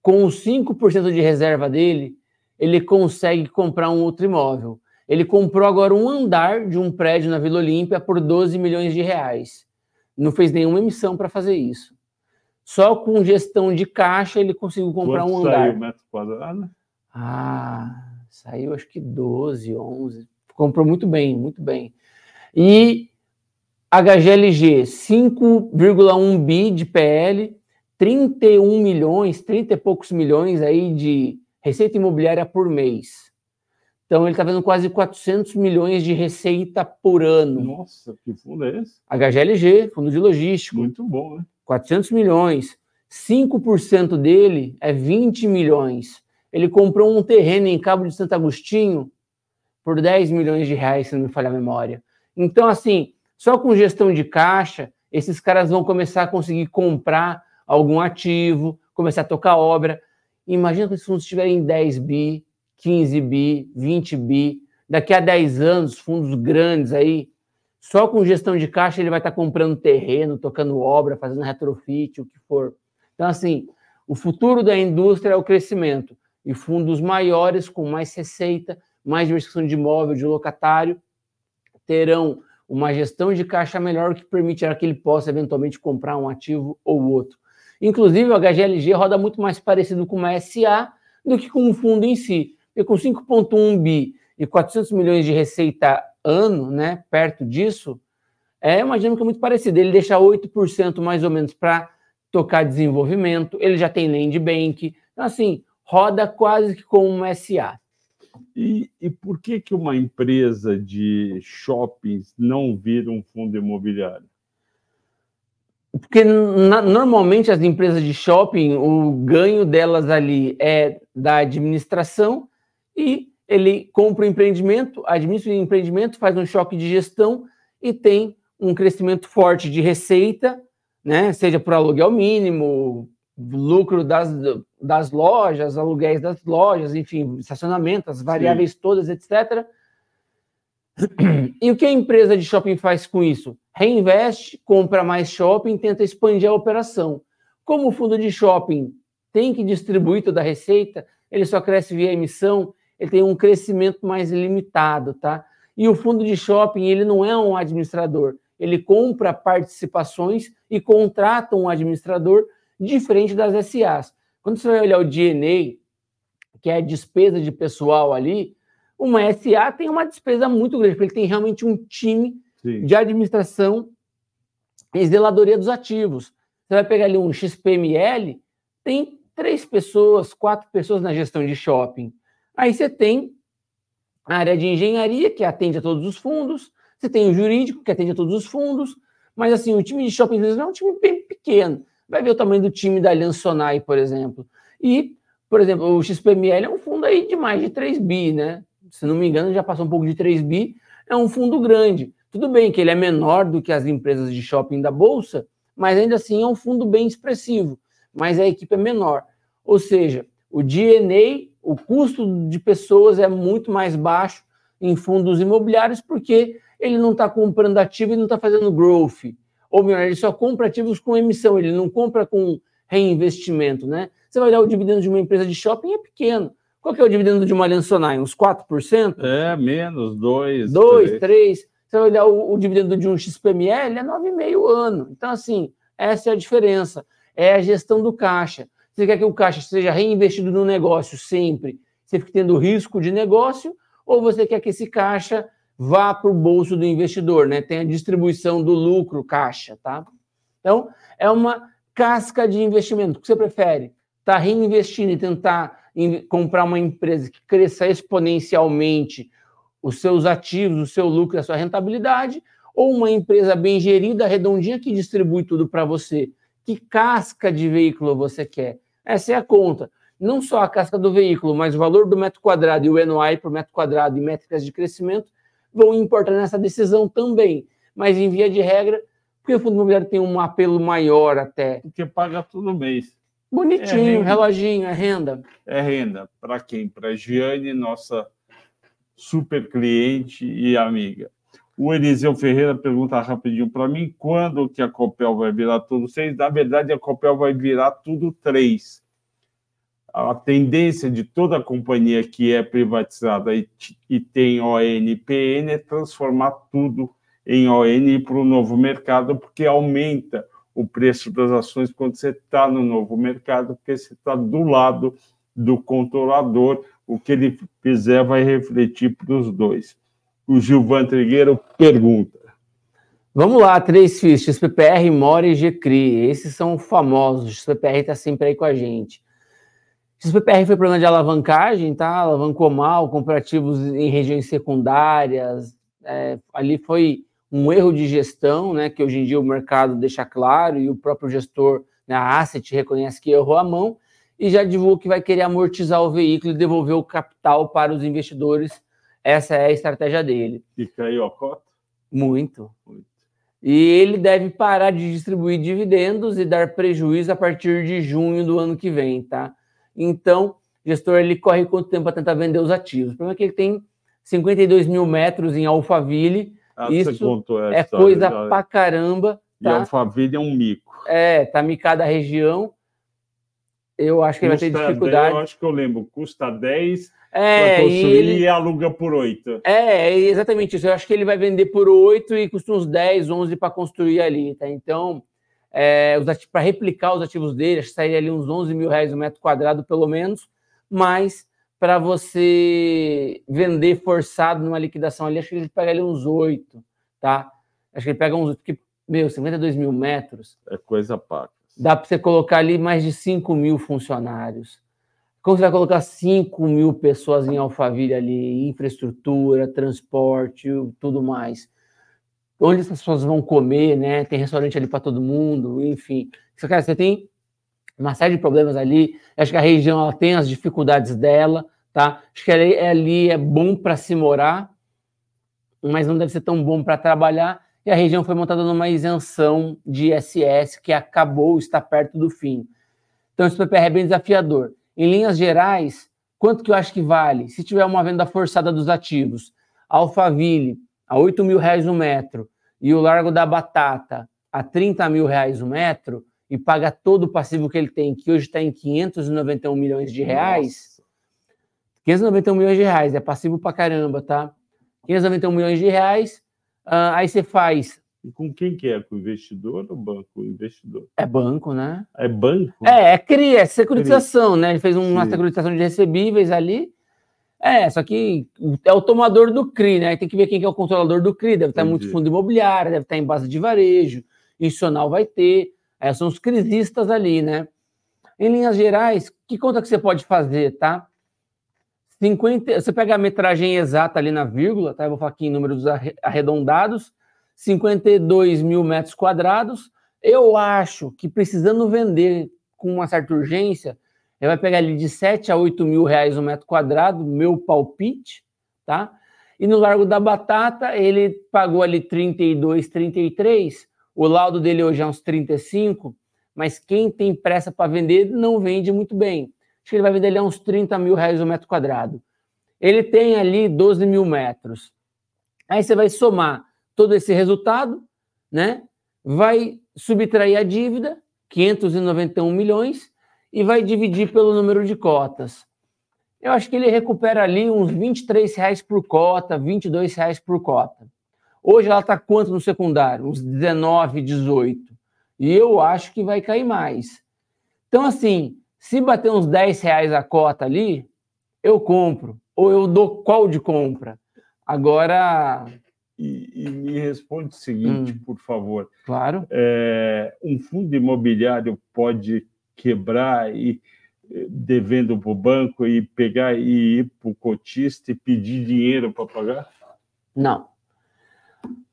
Com os 5% de reserva dele, ele consegue comprar um outro imóvel. Ele comprou agora um andar de um prédio na Vila Olímpia por 12 milhões de reais. Não fez nenhuma emissão para fazer isso. Só com gestão de caixa ele conseguiu comprar Quanto um andar. saiu metro quadrado? Ah, saiu acho que 12, 11. Comprou muito bem, muito bem. E HGLG, 5,1 bi de PL, 31 milhões, 30 e poucos milhões aí de receita imobiliária por mês. Então ele está fazendo quase 400 milhões de receita por ano. Nossa, que fundo é esse? HGLG, fundo de logístico. Muito bom, né? 400 milhões. 5% dele é 20 milhões. Ele comprou um terreno em Cabo de Santo Agostinho por 10 milhões de reais, se não me falha a memória. Então, assim, só com gestão de caixa, esses caras vão começar a conseguir comprar algum ativo, começar a tocar obra. Imagina que esses fundos tiverem 10 bi, 15 bi, 20 bi. Daqui a 10 anos, fundos grandes aí, só com gestão de caixa ele vai estar comprando terreno, tocando obra, fazendo retrofit, o que for. Então, assim, o futuro da indústria é o crescimento. E fundos maiores, com mais receita, mais diversificação de imóvel, de locatário, terão uma gestão de caixa melhor que permitirá que ele possa eventualmente comprar um ativo ou outro. Inclusive, o HGLG roda muito mais parecido com uma SA do que com um fundo em si. E com 5,1 bi e 400 milhões de receita ano, né, perto disso, é uma dinâmica muito parecida. Ele deixa 8% mais ou menos para tocar desenvolvimento, ele já tem land bank, então, assim, roda quase que como uma SA. E, e por que, que uma empresa de shoppings não vira um fundo imobiliário? Porque na, normalmente as empresas de shopping, o ganho delas ali é da administração e ele compra o empreendimento, administra o empreendimento, faz um choque de gestão e tem um crescimento forte de receita, né? Seja por aluguel mínimo, lucro das, das lojas, aluguéis das lojas, enfim, estacionamento, as variáveis Sim. todas, etc. E o que a empresa de shopping faz com isso? Reinveste, compra mais shopping, tenta expandir a operação. Como o fundo de shopping tem que distribuir toda a receita, ele só cresce via emissão, ele tem um crescimento mais limitado, tá? E o fundo de shopping, ele não é um administrador, ele compra participações e contrata um administrador diferente das SAs. Quando você vai olhar o DNA, que é a despesa de pessoal ali, uma SA tem uma despesa muito grande, porque ele tem realmente um time Sim. de administração e zeladoria dos ativos. Você vai pegar ali um XPML, tem três pessoas, quatro pessoas na gestão de shopping. Aí você tem a área de engenharia, que atende a todos os fundos, você tem o jurídico, que atende a todos os fundos, mas assim, o time de shopping é um time bem pequeno. Vai ver o tamanho do time da Allianz Sonai, por exemplo. E, por exemplo, o XPML é um fundo aí de mais de 3 bi, né? Se não me engano, já passou um pouco de 3 bi. É um fundo grande. Tudo bem que ele é menor do que as empresas de shopping da Bolsa, mas ainda assim é um fundo bem expressivo. Mas a equipe é menor. Ou seja, o DNA, o custo de pessoas é muito mais baixo em fundos imobiliários, porque ele não está comprando ativo e não está fazendo growth ou melhor, ele só compra ativos com emissão, ele não compra com reinvestimento, né? Você vai olhar o dividendo de uma empresa de shopping, é pequeno. Qual que é o dividendo de uma Allianz Sonai? Uns 4%? É, menos, 2%. 2%, 3%. Você vai olhar o, o dividendo de um XPML, é 9,5% ano. Então, assim, essa é a diferença. É a gestão do caixa. Você quer que o caixa seja reinvestido no negócio sempre, você fica tendo risco de negócio, ou você quer que esse caixa vá para o bolso do investidor, né? Tem a distribuição do lucro caixa, tá? Então, é uma casca de investimento. O que você prefere? Tá reinvestindo e tentar comprar uma empresa que cresça exponencialmente os seus ativos, o seu lucro, a sua rentabilidade, ou uma empresa bem gerida, redondinha, que distribui tudo para você? Que casca de veículo você quer? Essa é a conta. Não só a casca do veículo, mas o valor do metro quadrado e o NOI por metro quadrado e métricas de crescimento vão importar nessa decisão também. Mas, em via de regra, porque o fundo imobiliário tem um apelo maior até. Porque paga todo mês. Bonitinho, é reloginho, é renda. É renda. Para quem? Para a Giane, nossa super cliente e amiga. O Eliseu Ferreira pergunta rapidinho para mim quando que a Copel vai virar tudo seis. Na verdade, a Copel vai virar tudo três a tendência de toda companhia que é privatizada e, e tem ONPN é transformar tudo em ON para o novo mercado, porque aumenta o preço das ações quando você está no novo mercado, porque você está do lado do controlador, o que ele fizer vai refletir para os dois. O Gilvan Trigueiro pergunta. Vamos lá, três fichas, PPR, Mora e GCRI. Esses são famosos. O PPR está sempre aí com a gente. O PPR foi problema de alavancagem, tá? Alavancou mal, comprou ativos em regiões secundárias. É, ali foi um erro de gestão, né? Que hoje em dia o mercado deixa claro e o próprio gestor, né, a Asset, reconhece que errou a mão e já divulgou que vai querer amortizar o veículo e devolver o capital para os investidores. Essa é a estratégia dele. E caiu a cota? Muito. Muito. E ele deve parar de distribuir dividendos e dar prejuízo a partir de junho do ano que vem, tá? Então, o gestor ele corre quanto tempo para tentar vender os ativos? O problema é que ele tem 52 mil metros em Alphaville. Ah, isso é coisa já. pra caramba. Tá? E Alphaville é um mico. É, tá micada a região. Eu acho que custa ele vai ter dificuldade. 10, eu acho que eu lembro, custa 10 é, para construir e, ele... aluga por 8. É, é exatamente isso. Eu acho que ele vai vender por 8 e custa uns 10, 11 para construir ali, tá? Então, é, para replicar os ativos dele, acho que sairia ali uns 11 mil reais o metro quadrado, pelo menos, mas para você vender forçado numa liquidação ali, acho que ele pega ali uns 8, tá? Acho que ele pega uns, porque, meu, 52 mil metros. É coisa paga. Dá para você colocar ali mais de 5 mil funcionários. Como você vai colocar 5 mil pessoas em Alphaville ali, infraestrutura, transporte, tudo mais? Onde essas pessoas vão comer, né? Tem restaurante ali para todo mundo, enfim. Cara, você tem uma série de problemas ali. Acho que a região ela tem as dificuldades dela, tá? Acho que ali, ali é bom para se morar, mas não deve ser tão bom para trabalhar e a região foi montada numa isenção de ISS que acabou, está perto do fim. Então, esse PPR é bem desafiador. Em linhas gerais, quanto que eu acho que vale? Se tiver uma venda forçada dos ativos, Alphaville a 8 mil reais o metro e o Largo da Batata a 30 mil reais o metro e paga todo o passivo que ele tem, que hoje está em 591 milhões de reais. Nossa. 591 milhões de reais, é passivo pra caramba, tá? 591 milhões de reais, Uh, aí você faz. E com quem que é? Com o investidor ou banco? O investidor. É banco, né? É banco? É, é CRI, é securitização, CRI. né? Ele fez uma Sim. securitização de recebíveis ali. É, só que é o tomador do CRI, né? Tem que ver quem que é o controlador do CRI. Deve estar muito fundo imobiliário, deve estar em base de varejo, institucional vai ter. É, são os crisistas ali, né? Em linhas gerais, que conta que você pode fazer, tá? 50, você pega a metragem exata ali na vírgula, tá? Eu vou falar aqui em números arredondados, 52 mil metros quadrados. Eu acho que precisando vender com uma certa urgência, ele vai pegar ali de 7 a 8 mil reais o metro quadrado, meu palpite, tá? E no Largo da Batata, ele pagou ali 32, 33. O laudo dele hoje é uns 35, mas quem tem pressa para vender não vende muito bem acho que ele vai vender ali uns 30 mil reais o metro quadrado. Ele tem ali 12 mil metros. Aí você vai somar todo esse resultado, né? Vai subtrair a dívida, 591 milhões, e vai dividir pelo número de cotas. Eu acho que ele recupera ali uns 23 reais por cota, 22 reais por cota. Hoje ela está quanto no secundário? Uns 19, 18. E eu acho que vai cair mais. Então, assim, se bater uns 10 reais a cota ali, eu compro. Ou eu dou qual de compra. Agora. E, e me responde o seguinte, hum, por favor. Claro. É, um fundo imobiliário pode quebrar e eh, devendo para o banco e pegar e ir para o cotista e pedir dinheiro para pagar? Não.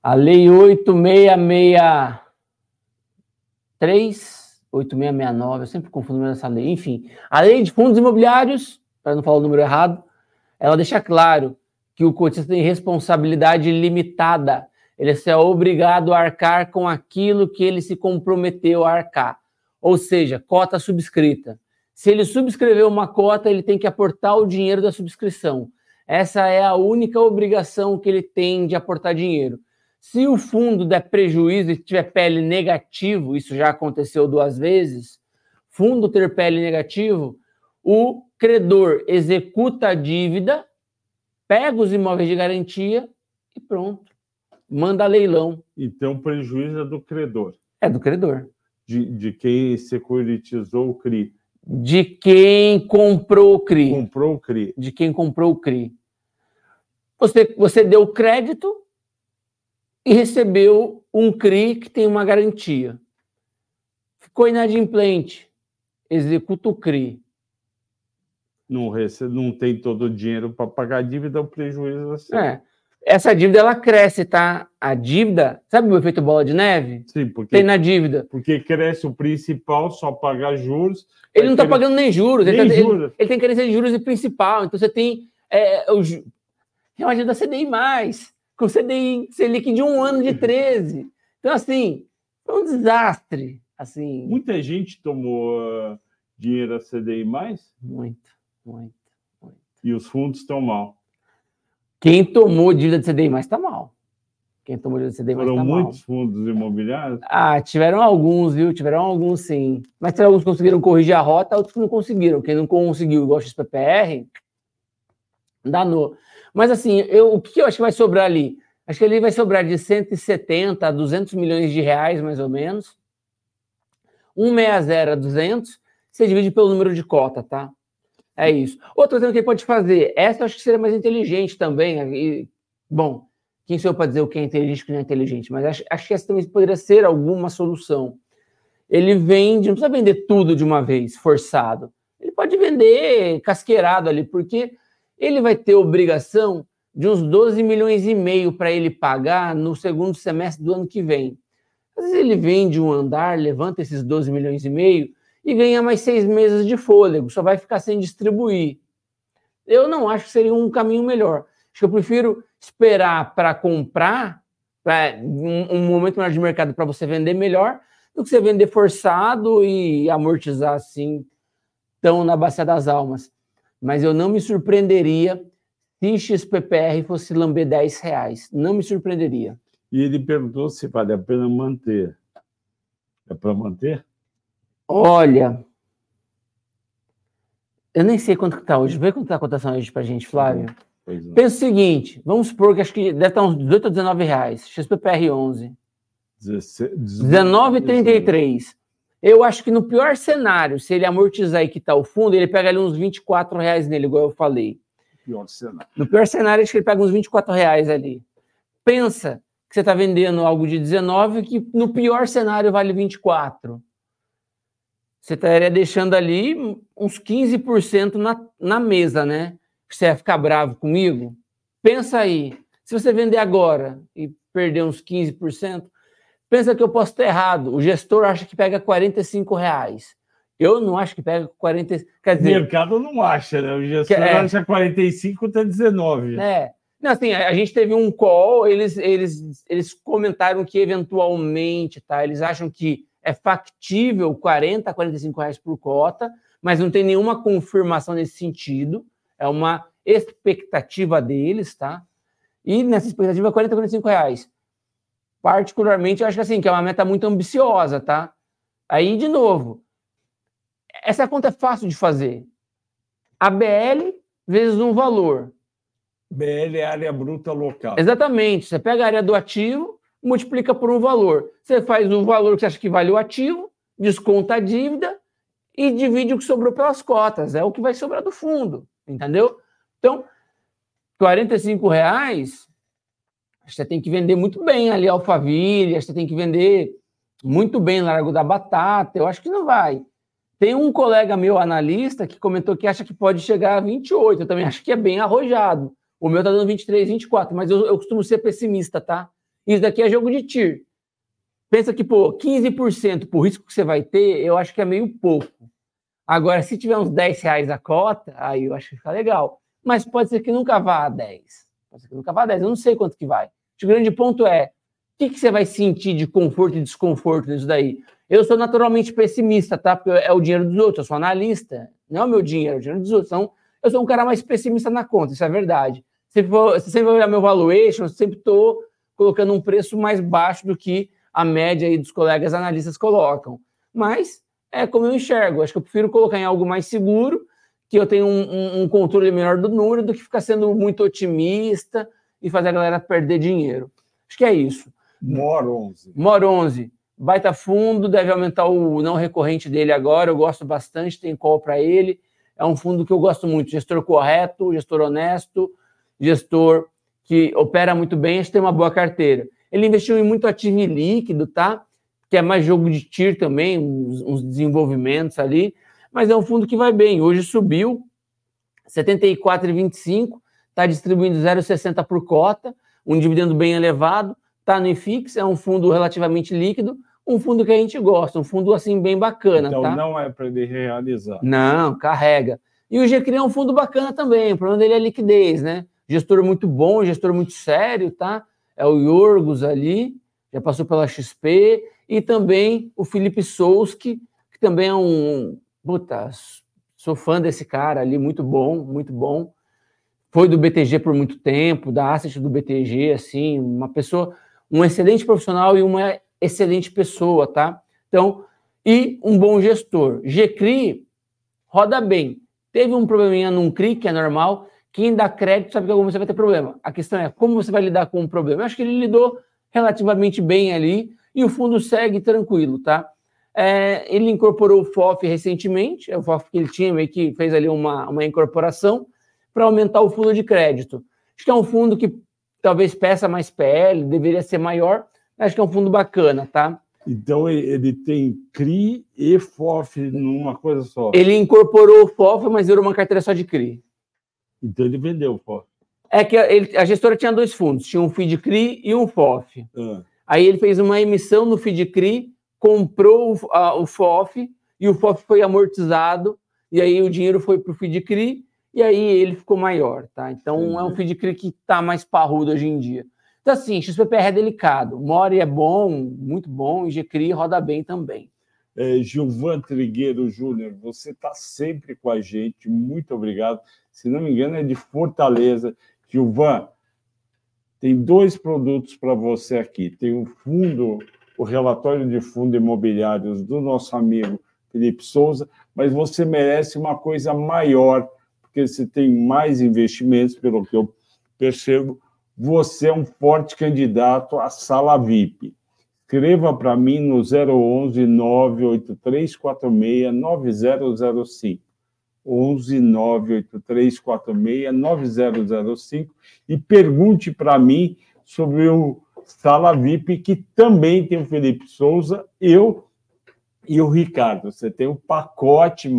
A lei 8663 8669, eu sempre confundo essa lei. Enfim, a lei de fundos imobiliários, para não falar o número errado, ela deixa claro que o cotista tem responsabilidade limitada. Ele é obrigado a arcar com aquilo que ele se comprometeu a arcar. Ou seja, cota subscrita. Se ele subscreveu uma cota, ele tem que aportar o dinheiro da subscrição. Essa é a única obrigação que ele tem de aportar dinheiro. Se o fundo der prejuízo e tiver pele negativo, isso já aconteceu duas vezes, fundo ter pele negativo, o credor executa a dívida, pega os imóveis de garantia e pronto. Manda leilão. Então, o prejuízo é do credor. É do credor. De, de quem securitizou o CRI. De quem comprou o CRI. Comprou o CRI. De quem comprou o CRI. Você, você deu crédito, e recebeu um CRI que tem uma garantia. Ficou inadimplente, executa o CRI. Não, recebe, não tem todo o dinheiro para pagar a dívida, o prejuízo é É. Essa dívida ela cresce, tá? A dívida, sabe o efeito bola de neve? Sim, porque tem na dívida. Porque cresce o principal, só pagar juros. Ele não está pagando nem juros, nem ele, tá, juros. Ele, ele, tem carência de juros e principal. Então você tem é, o, é uma dívida CDI mais, com CDI Selic de um ano de 13. Então, assim, foi um desastre. Assim. Muita gente tomou uh, dinheiro a CDI mais? Muito, muito, muito. E os fundos estão mal. Quem tomou dívida de CDI mais está mal. Quem tomou dívida de CDI mais está mal. Foram muitos fundos imobiliários? Ah, tiveram alguns, viu? Tiveram alguns, sim. Mas alguns conseguiram corrigir a rota, outros não conseguiram. Quem não conseguiu, igual o XPPR, danou. Mas assim, eu, o que eu acho que vai sobrar ali? Acho que ali vai sobrar de 170 a 200 milhões de reais, mais ou menos. 160 a 200, você divide pelo número de cota, tá? É isso. Outra coisa que ele pode fazer, essa eu acho que seria mais inteligente também. E, bom, quem sou eu para dizer o que é inteligente e o que não é inteligente, mas acho, acho que essa também poderia ser alguma solução. Ele vende, não precisa vender tudo de uma vez, forçado. Ele pode vender casqueirado ali, porque ele vai ter obrigação de uns 12 milhões e meio para ele pagar no segundo semestre do ano que vem. Às vezes ele vende um andar, levanta esses 12 milhões e meio e ganha mais seis meses de fôlego, só vai ficar sem distribuir. Eu não acho que seria um caminho melhor. Acho que eu prefiro esperar para comprar, um, um, momento melhor de mercado para você vender melhor, do que você vender forçado e amortizar assim, tão na bacia das almas. Mas eu não me surpreenderia se XPPR fosse lamber 10 reais. Não me surpreenderia. E ele perguntou se vale a pena manter. É para manter? Olha, eu nem sei quanto está hoje. Vê quanto está a cotação hoje para a gente, Flávio. Pensa o seguinte, vamos supor que acho que deve estar uns 18 ou 19 reais. XPPR 11. 19,33. Eu acho que no pior cenário, se ele amortizar e quitar o fundo, ele pega ali uns 24 reais nele, igual eu falei. Pior cenário. No pior cenário, acho que ele pega uns 24 reais ali. Pensa que você está vendendo algo de 19 que no pior cenário vale 24 você estaria deixando ali uns 15% na, na mesa, né? Você ia ficar bravo comigo? Pensa aí. Se você vender agora e perder uns 15%, pensa que eu posso estar errado. O gestor acha que pega 45 reais. Eu não acho que pega 40. Quer dizer, o mercado não acha, né? O gestor é, acha 45 até 19. É. Não, assim, a gente teve um call, eles, eles, eles comentaram que eventualmente, tá? Eles acham que é factível 40 45 reais por cota, mas não tem nenhuma confirmação nesse sentido. É uma expectativa deles, tá? E nessa expectativa, 40 45 reais. Particularmente, eu acho que assim, que é uma meta muito ambiciosa, tá? Aí, de novo, essa conta é fácil de fazer. A BL vezes um valor. BL é área bruta local. Exatamente. Você pega a área do ativo, multiplica por um valor. Você faz o valor que você acha que vale o ativo, desconta a dívida e divide o que sobrou pelas cotas. É o que vai sobrar do fundo, entendeu? Então, 45 reais, você tem que vender muito bem ali Alphaville, você tem que vender muito bem Largo da Batata, eu acho que não vai. Tem um colega meu analista que comentou que acha que pode chegar a 28, eu também acho que é bem arrojado. O meu tá dando 23, 24, mas eu, eu costumo ser pessimista, tá? Isso daqui é jogo de tir. Pensa que, pô, 15% por risco que você vai ter, eu acho que é meio pouco. Agora, se tiver uns 10 reais a cota, aí eu acho que fica legal. Mas pode ser que nunca vá a 10. Pode ser que nunca vá a 10. Eu não sei quanto que vai. O grande ponto é, o que, que você vai sentir de conforto e desconforto nisso daí? Eu sou naturalmente pessimista, tá? Porque é o dinheiro dos outros, eu sou analista. Não é o meu dinheiro, é o dinheiro dos outros. Então, eu sou um cara mais pessimista na conta, isso é verdade. Se você sempre vai olhar meu valuation, sempre estou colocando um preço mais baixo do que a média aí dos colegas analistas colocam. Mas é como eu enxergo. Acho que eu prefiro colocar em algo mais seguro, que eu tenho um, um, um controle melhor do número, do que ficar sendo muito otimista e fazer a galera perder dinheiro. Acho que é isso. MOR 11. MOR 11. Baita fundo, deve aumentar o não recorrente dele agora. Eu gosto bastante, tem call para ele. É um fundo que eu gosto muito. Gestor correto, gestor honesto, gestor que opera muito bem, a gente tem uma boa carteira. Ele investiu em muito ativo líquido, tá? Que é mais jogo de TIR também, uns, uns, desenvolvimentos ali, mas é um fundo que vai bem. Hoje subiu 74,25, está distribuindo 0,60 por cota, um dividendo bem elevado, está no IFIX, é um fundo relativamente líquido, um fundo que a gente gosta, um fundo assim bem bacana. Então tá? não é para ele realizar. Não, carrega. E o GCRI é um fundo bacana também, o problema dele é a liquidez, né? Gestor muito bom, gestor muito sério, tá? É o Yorgos ali, já passou pela XP, e também o Felipe Souski, que também é um. Puta, sou fã desse cara ali, muito bom, muito bom. Foi do BTG por muito tempo, da asset do BTG, assim, uma pessoa, um excelente profissional e uma excelente pessoa, tá? Então, e um bom gestor. GCRI roda bem. Teve um probleminha num CRI, que é normal. Quem dá crédito sabe que alguma você vai ter problema. A questão é como você vai lidar com o problema. Eu acho que ele lidou relativamente bem ali e o fundo segue tranquilo, tá? É, ele incorporou o FOF recentemente, é o FOF que ele tinha, meio que fez ali uma, uma incorporação para aumentar o fundo de crédito. Acho que é um fundo que talvez peça mais PL, deveria ser maior, Acho que é um fundo bacana, tá? Então ele tem CRI e FOF numa coisa só. Ele incorporou o FOF, mas virou uma carteira só de CRI. Então ele vendeu o FOF. É que ele, a gestora tinha dois fundos, tinha um FID CRI e um FOF. Ah. Aí ele fez uma emissão no FID CRI, comprou o, a, o FOF e o FOF foi amortizado e aí o dinheiro foi para o FID CRI e aí ele ficou maior, tá? Então Entendi. é um FID CRI que está mais parrudo hoje em dia. Então, assim, XPPR é delicado. Mori é bom, muito bom, e GCRI roda bem também. É, Gilvan Trigueiro Júnior, você está sempre com a gente, muito obrigado. Se não me engano, é de Fortaleza. Gilvan, tem dois produtos para você aqui. Tem o fundo, o relatório de fundo imobiliários do nosso amigo Felipe Souza, mas você merece uma coisa maior, porque você tem mais investimentos, pelo que eu percebo, você é um forte candidato à sala VIP. Escreva para mim no 011 98346 9005. 11 98346 9005 e pergunte para mim sobre o Sala VIP, que também tem o Felipe Souza, eu e o Ricardo. Você tem o pacote,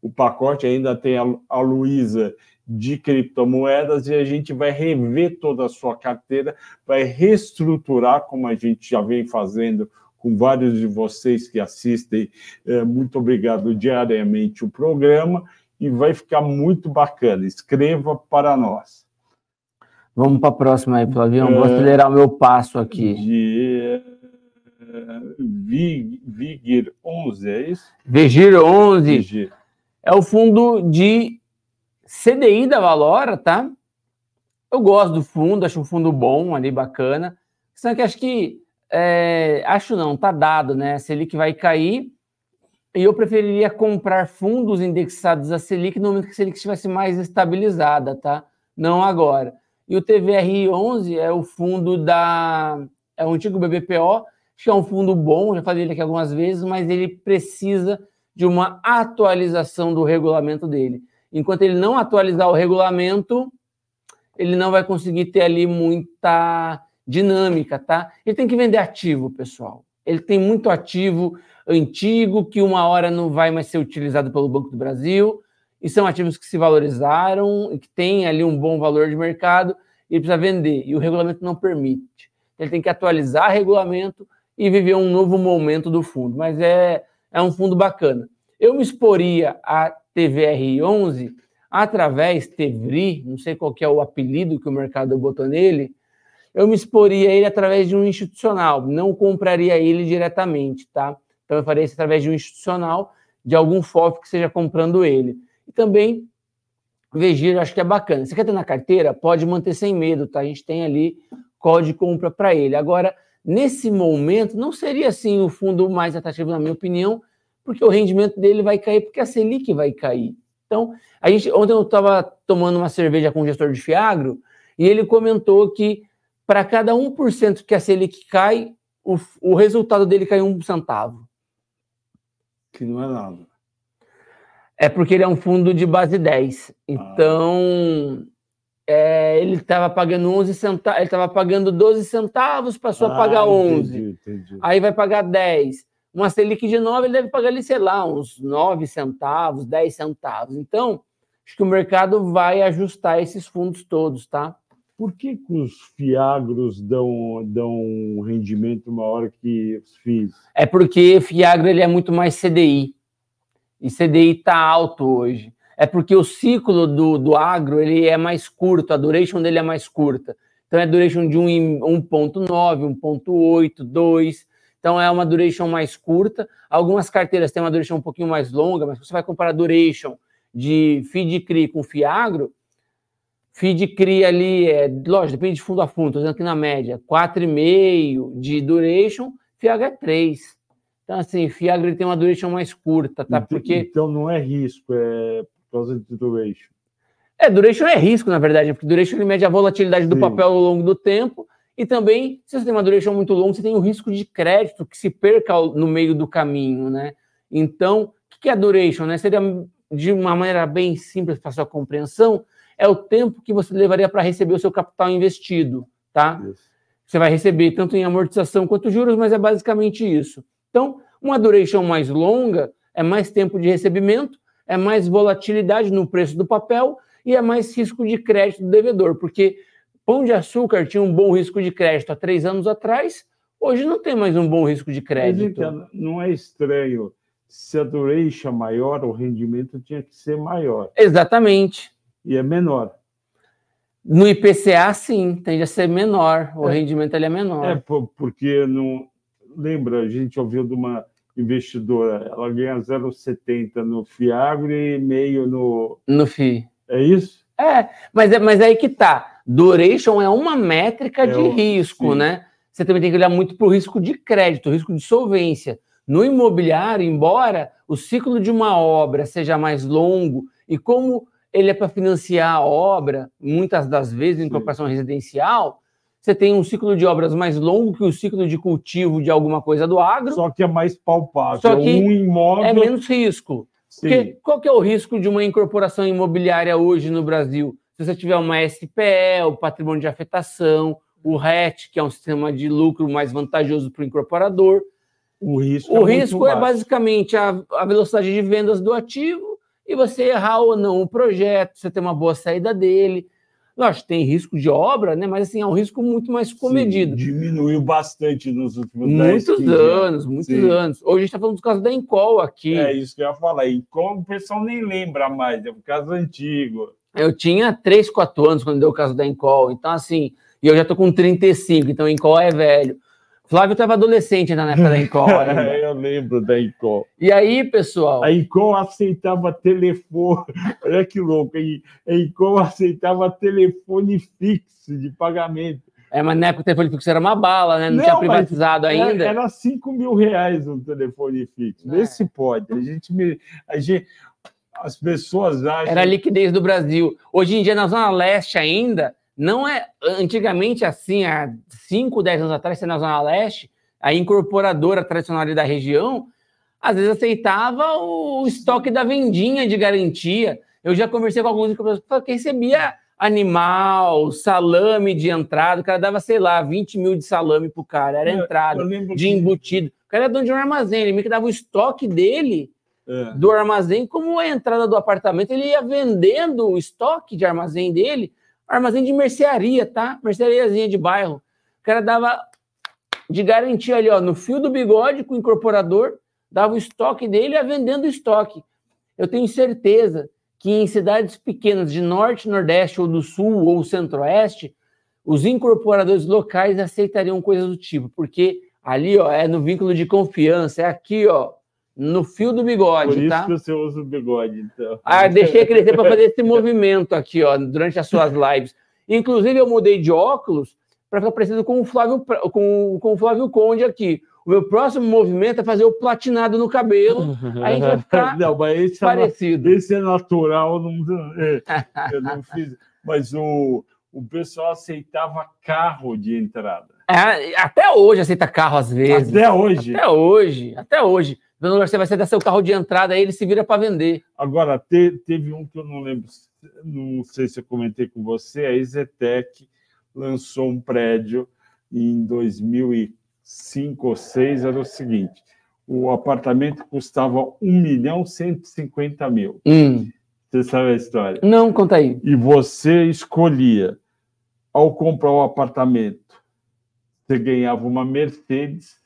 o pacote ainda tem a, Luísa de criptomoedas e a gente vai rever toda a sua carteira, vai reestruturar, como a gente já vem fazendo com vários de vocês que assistem. É, muito obrigado diariamente o programa e vai ficar muito bacana. Escreva para nós. Vamos para a próxima aí, Flavião. É, Vou acelerar o meu passo aqui. De Vigir 11, é isso? Vigir 11. Vigir. É o fundo de CDI da Valora, tá? Eu gosto do fundo, acho um fundo bom ali, bacana. Só que acho que, é, acho não, tá dado, né? A Selic vai cair e eu preferiria comprar fundos indexados a Selic no momento que a Selic estivesse mais estabilizada, tá? Não agora. E o TVRI 11 é o fundo da. É o antigo BBPO, acho que é um fundo bom, já falei ele aqui algumas vezes, mas ele precisa de uma atualização do regulamento dele enquanto ele não atualizar o regulamento, ele não vai conseguir ter ali muita dinâmica, tá? Ele tem que vender ativo, pessoal. Ele tem muito ativo antigo que uma hora não vai mais ser utilizado pelo Banco do Brasil, e são ativos que se valorizaram e que têm ali um bom valor de mercado, e ele precisa vender, e o regulamento não permite. Ele tem que atualizar o regulamento e viver um novo momento do fundo, mas é, é um fundo bacana. Eu me exporia a TVR11 através, TVRI, não sei qual é o apelido que o mercado botou nele, eu me exporia ele através de um institucional, não compraria ele diretamente, tá? Então eu faria isso através de um institucional, de algum FOF que esteja comprando ele. E também, Vegir, acho que é bacana. Você quer ter na carteira? Pode manter sem medo, tá? A gente tem ali código de compra para ele. Agora, nesse momento, não seria assim o fundo mais atrativo, na minha opinião, porque o rendimento dele vai cair, porque a Selic vai cair. Então, a gente, ontem eu estava tomando uma cerveja com o gestor de Fiagro e ele comentou que para cada 1% que a Selic cai, o, o resultado dele cai um centavo. Que não é nada. É porque ele é um fundo de base 10. Então, ah. é, ele estava pagando 11 centavos, ele estava pagando 12 centavos, passou ah, a pagar 11. Entendi, entendi. Aí vai pagar 10 uma Selic de 9, ele deve pagar ali, sei lá, uns 9 centavos, 10 centavos. Então, acho que o mercado vai ajustar esses fundos todos, tá? Por que, que os fiagros dão, dão um rendimento maior que os FIIs? É porque fiagro ele é muito mais CDI. E CDI está alto hoje. É porque o ciclo do, do agro ele é mais curto, a duration dele é mais curta. Então é duration de 1.9, 1.8, 2. Então é uma duration mais curta. Algumas carteiras têm uma duration um pouquinho mais longa, mas você vai comparar a duration de FII CRI com FIAGRO, FII CRI ali, é, lógico, depende de fundo a fundo, estou dizendo aqui na média, 4,5 de duration, FIAGRO é 3. Então, assim, FIAGRO tem uma duration mais curta, tá? Porque... Então não é risco, é por causa de duration. É, duration é risco, na verdade, porque duration ele mede a volatilidade do Sim. papel ao longo do tempo, e também, se você tem uma duration muito longa, você tem o risco de crédito que se perca no meio do caminho, né? Então, o que que é a duration, né? Seria, de uma maneira bem simples para sua compreensão, é o tempo que você levaria para receber o seu capital investido, tá? Isso. Você vai receber tanto em amortização quanto juros, mas é basicamente isso. Então, uma duration mais longa é mais tempo de recebimento, é mais volatilidade no preço do papel e é mais risco de crédito do devedor, porque Pão de Açúcar tinha um bom risco de crédito há três anos atrás, hoje não tem mais um bom risco de Mas crédito. então, não é estranho. Se a duration é maior, o rendimento tinha que ser maior. Exatamente. E é menor. No IPCA, sim, tende a ser menor, o É. rendimento ele é menor. É por- porque não. Lembra, a gente ouviu de uma investidora, ela ganha 0,70 no Fiagro e meio no. No FII. É isso? É, mas, é, mas aí que tá. Duration é uma métrica É de o- risco, sim. né? Você também tem que olhar muito para o risco de crédito, risco de solvência. No imobiliário, embora o ciclo de uma obra seja mais longo e como ele é para financiar a obra, muitas das vezes em incorporação residencial, você tem um ciclo de obras mais longo que o ciclo de cultivo de alguma coisa do agro, Só que é mais palpável. Só que um imóvel. é menos risco. Sim. Porque qual que é o risco de uma incorporação imobiliária hoje no Brasil? Se você tiver uma SPE, o patrimônio de afetação, o RET, que é um sistema de lucro mais vantajoso para o incorporador. O risco, O é risco é basicamente a, a velocidade de vendas do ativo e você errar ou não o projeto, você ter uma boa saída dele. Lógico, tem risco de obra, né? mas assim, é um risco muito mais comedido. Sim, diminuiu bastante nos últimos 10, Muitos 15 anos, muitos Sim. anos. Hoje a gente está falando dos casos da Encol aqui. É isso que eu ia falar. E como o pessoal nem lembra mais, é um caso antigo. Eu tinha 3, 4 anos quando deu o caso da Encol. Então, assim, e eu já tô com 35, então Encol é velho. Flávio estava adolescente ainda na época da Encol. ainda. eu lembro da Incol. E aí, pessoal, A Incol aceitava telefone. Olha que louco. A Incol aceitava telefone fixo de pagamento. é, mas na época o telefone fixo era uma bala, né? Não, Não, tinha privatizado ainda. Era, era 5 mil reais um telefone fixo. Vê É. se pode. A gente, me- a gente, as pessoas acham. Era a liquidez do Brasil. Hoje em dia, na Zona Leste ainda, não é. Antigamente, assim, há 5, 10 anos atrás, você na Zona Leste, a incorporadora tradicional ali da região, às vezes aceitava o estoque da vendinha de garantia. Eu já conversei com alguns incorporadores que recebia animal, salame de entrada, o cara dava, sei lá, 20 mil de salame pro cara, era Eu- entrada, de que- embutido. O cara era dono de um armazém, ele meio que dava o estoque dele É. do armazém, como a entrada do apartamento, ele ia vendendo o estoque de armazém dele, armazém de mercearia, tá? Merceariazinha de bairro. O cara dava de garantia ali, ó, no fio do bigode com o incorporador, dava o estoque dele e ia vendendo o estoque. Eu tenho certeza que em cidades pequenas de norte, nordeste ou do sul ou centro-oeste, os incorporadores locais aceitariam coisas do tipo, porque ali, ó, é no vínculo de confiança, é aqui, ó, no fio do Por bigode, isso tá? que você usa o bigode, então. Ah, deixei crescer para fazer esse movimento aqui, ó, durante as suas lives. Inclusive, eu mudei de óculos para ficar parecido com o Flávio, com, com o Flávio Conde aqui. O meu próximo movimento é fazer o platinado no cabelo. Aí a gente vai ficar Não, mas esse é, parecido. esse é natural, não, é, eu não fiz. Mas o, o pessoal aceitava carro de entrada. É, até hoje aceita carro às vezes. Até hoje. Até hoje, até hoje. Lúcia, Você vai aceitar seu carro de entrada, aí ele se vira para vender. Agora, te- teve um que eu não lembro, não sei se eu comentei com você, a Ezetec lançou um prédio em 2005 ou 2006, era o seguinte, o apartamento custava 1 milhão 150 mil. Hum, Você sabe a história? Não, conta aí. E você escolhia, ao comprar um apartamento, você ganhava uma Mercedes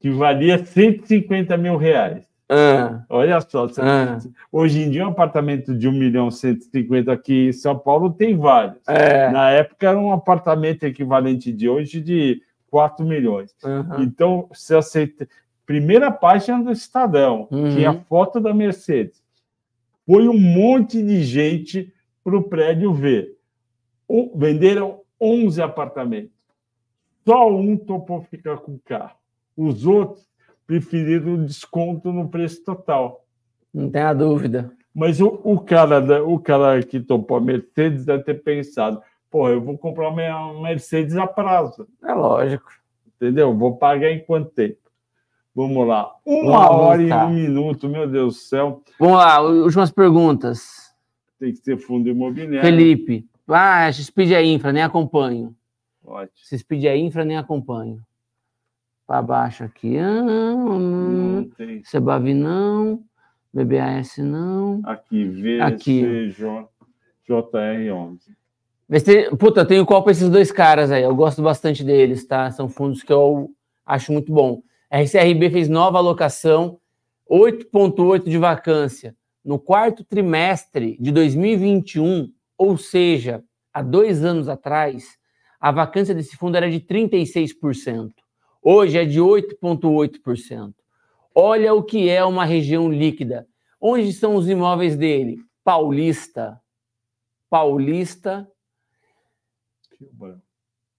que valia 150 mil reais. Ah, Olha só, ah, hoje em dia um apartamento de 1 milhão e 150 aqui em São Paulo tem vários. é. Na época era um apartamento equivalente de hoje de 4 milhões. aham. Então, você aceita. Primeira página do Estadão, Uhum. tinha foto da Mercedes. Foi um monte de gente para o prédio ver. Venderam 11 apartamentos. Só um topou ficar com o carro. Os outros preferiram o desconto no preço total. Não tem a dúvida. Mas o, o cara, o cara que topou a Mercedes deve ter pensado: pô, eu vou comprar uma Mercedes a prazo. É lógico. Entendeu? Vou pagar em quanto tempo? Vamos lá. Uma Vamos hora e um minuto, meu Deus do céu. Vamos lá, últimas perguntas. Tem que ser fundo imobiliário. Felipe. Ah, Speed é infra, nem acompanho. Ótimo. Se Speed é infra, nem acompanho. Para baixo aqui. Ah, Não. Sebavi não. BBAS não. Aqui, Aqui. VCJ, JR11. Vê se- Puta, eu tenho qual para esses dois caras aí. Eu gosto bastante deles, tá? São fundos que eu acho muito bom. RCRB fez nova alocação, 8,8 de vacância no quarto trimestre de 2021, ou seja, há dois anos atrás, a vacância desse fundo era de 36%. Hoje é de 8,8%. Olha o que é uma região líquida. Onde são os imóveis dele? Paulista. Paulista,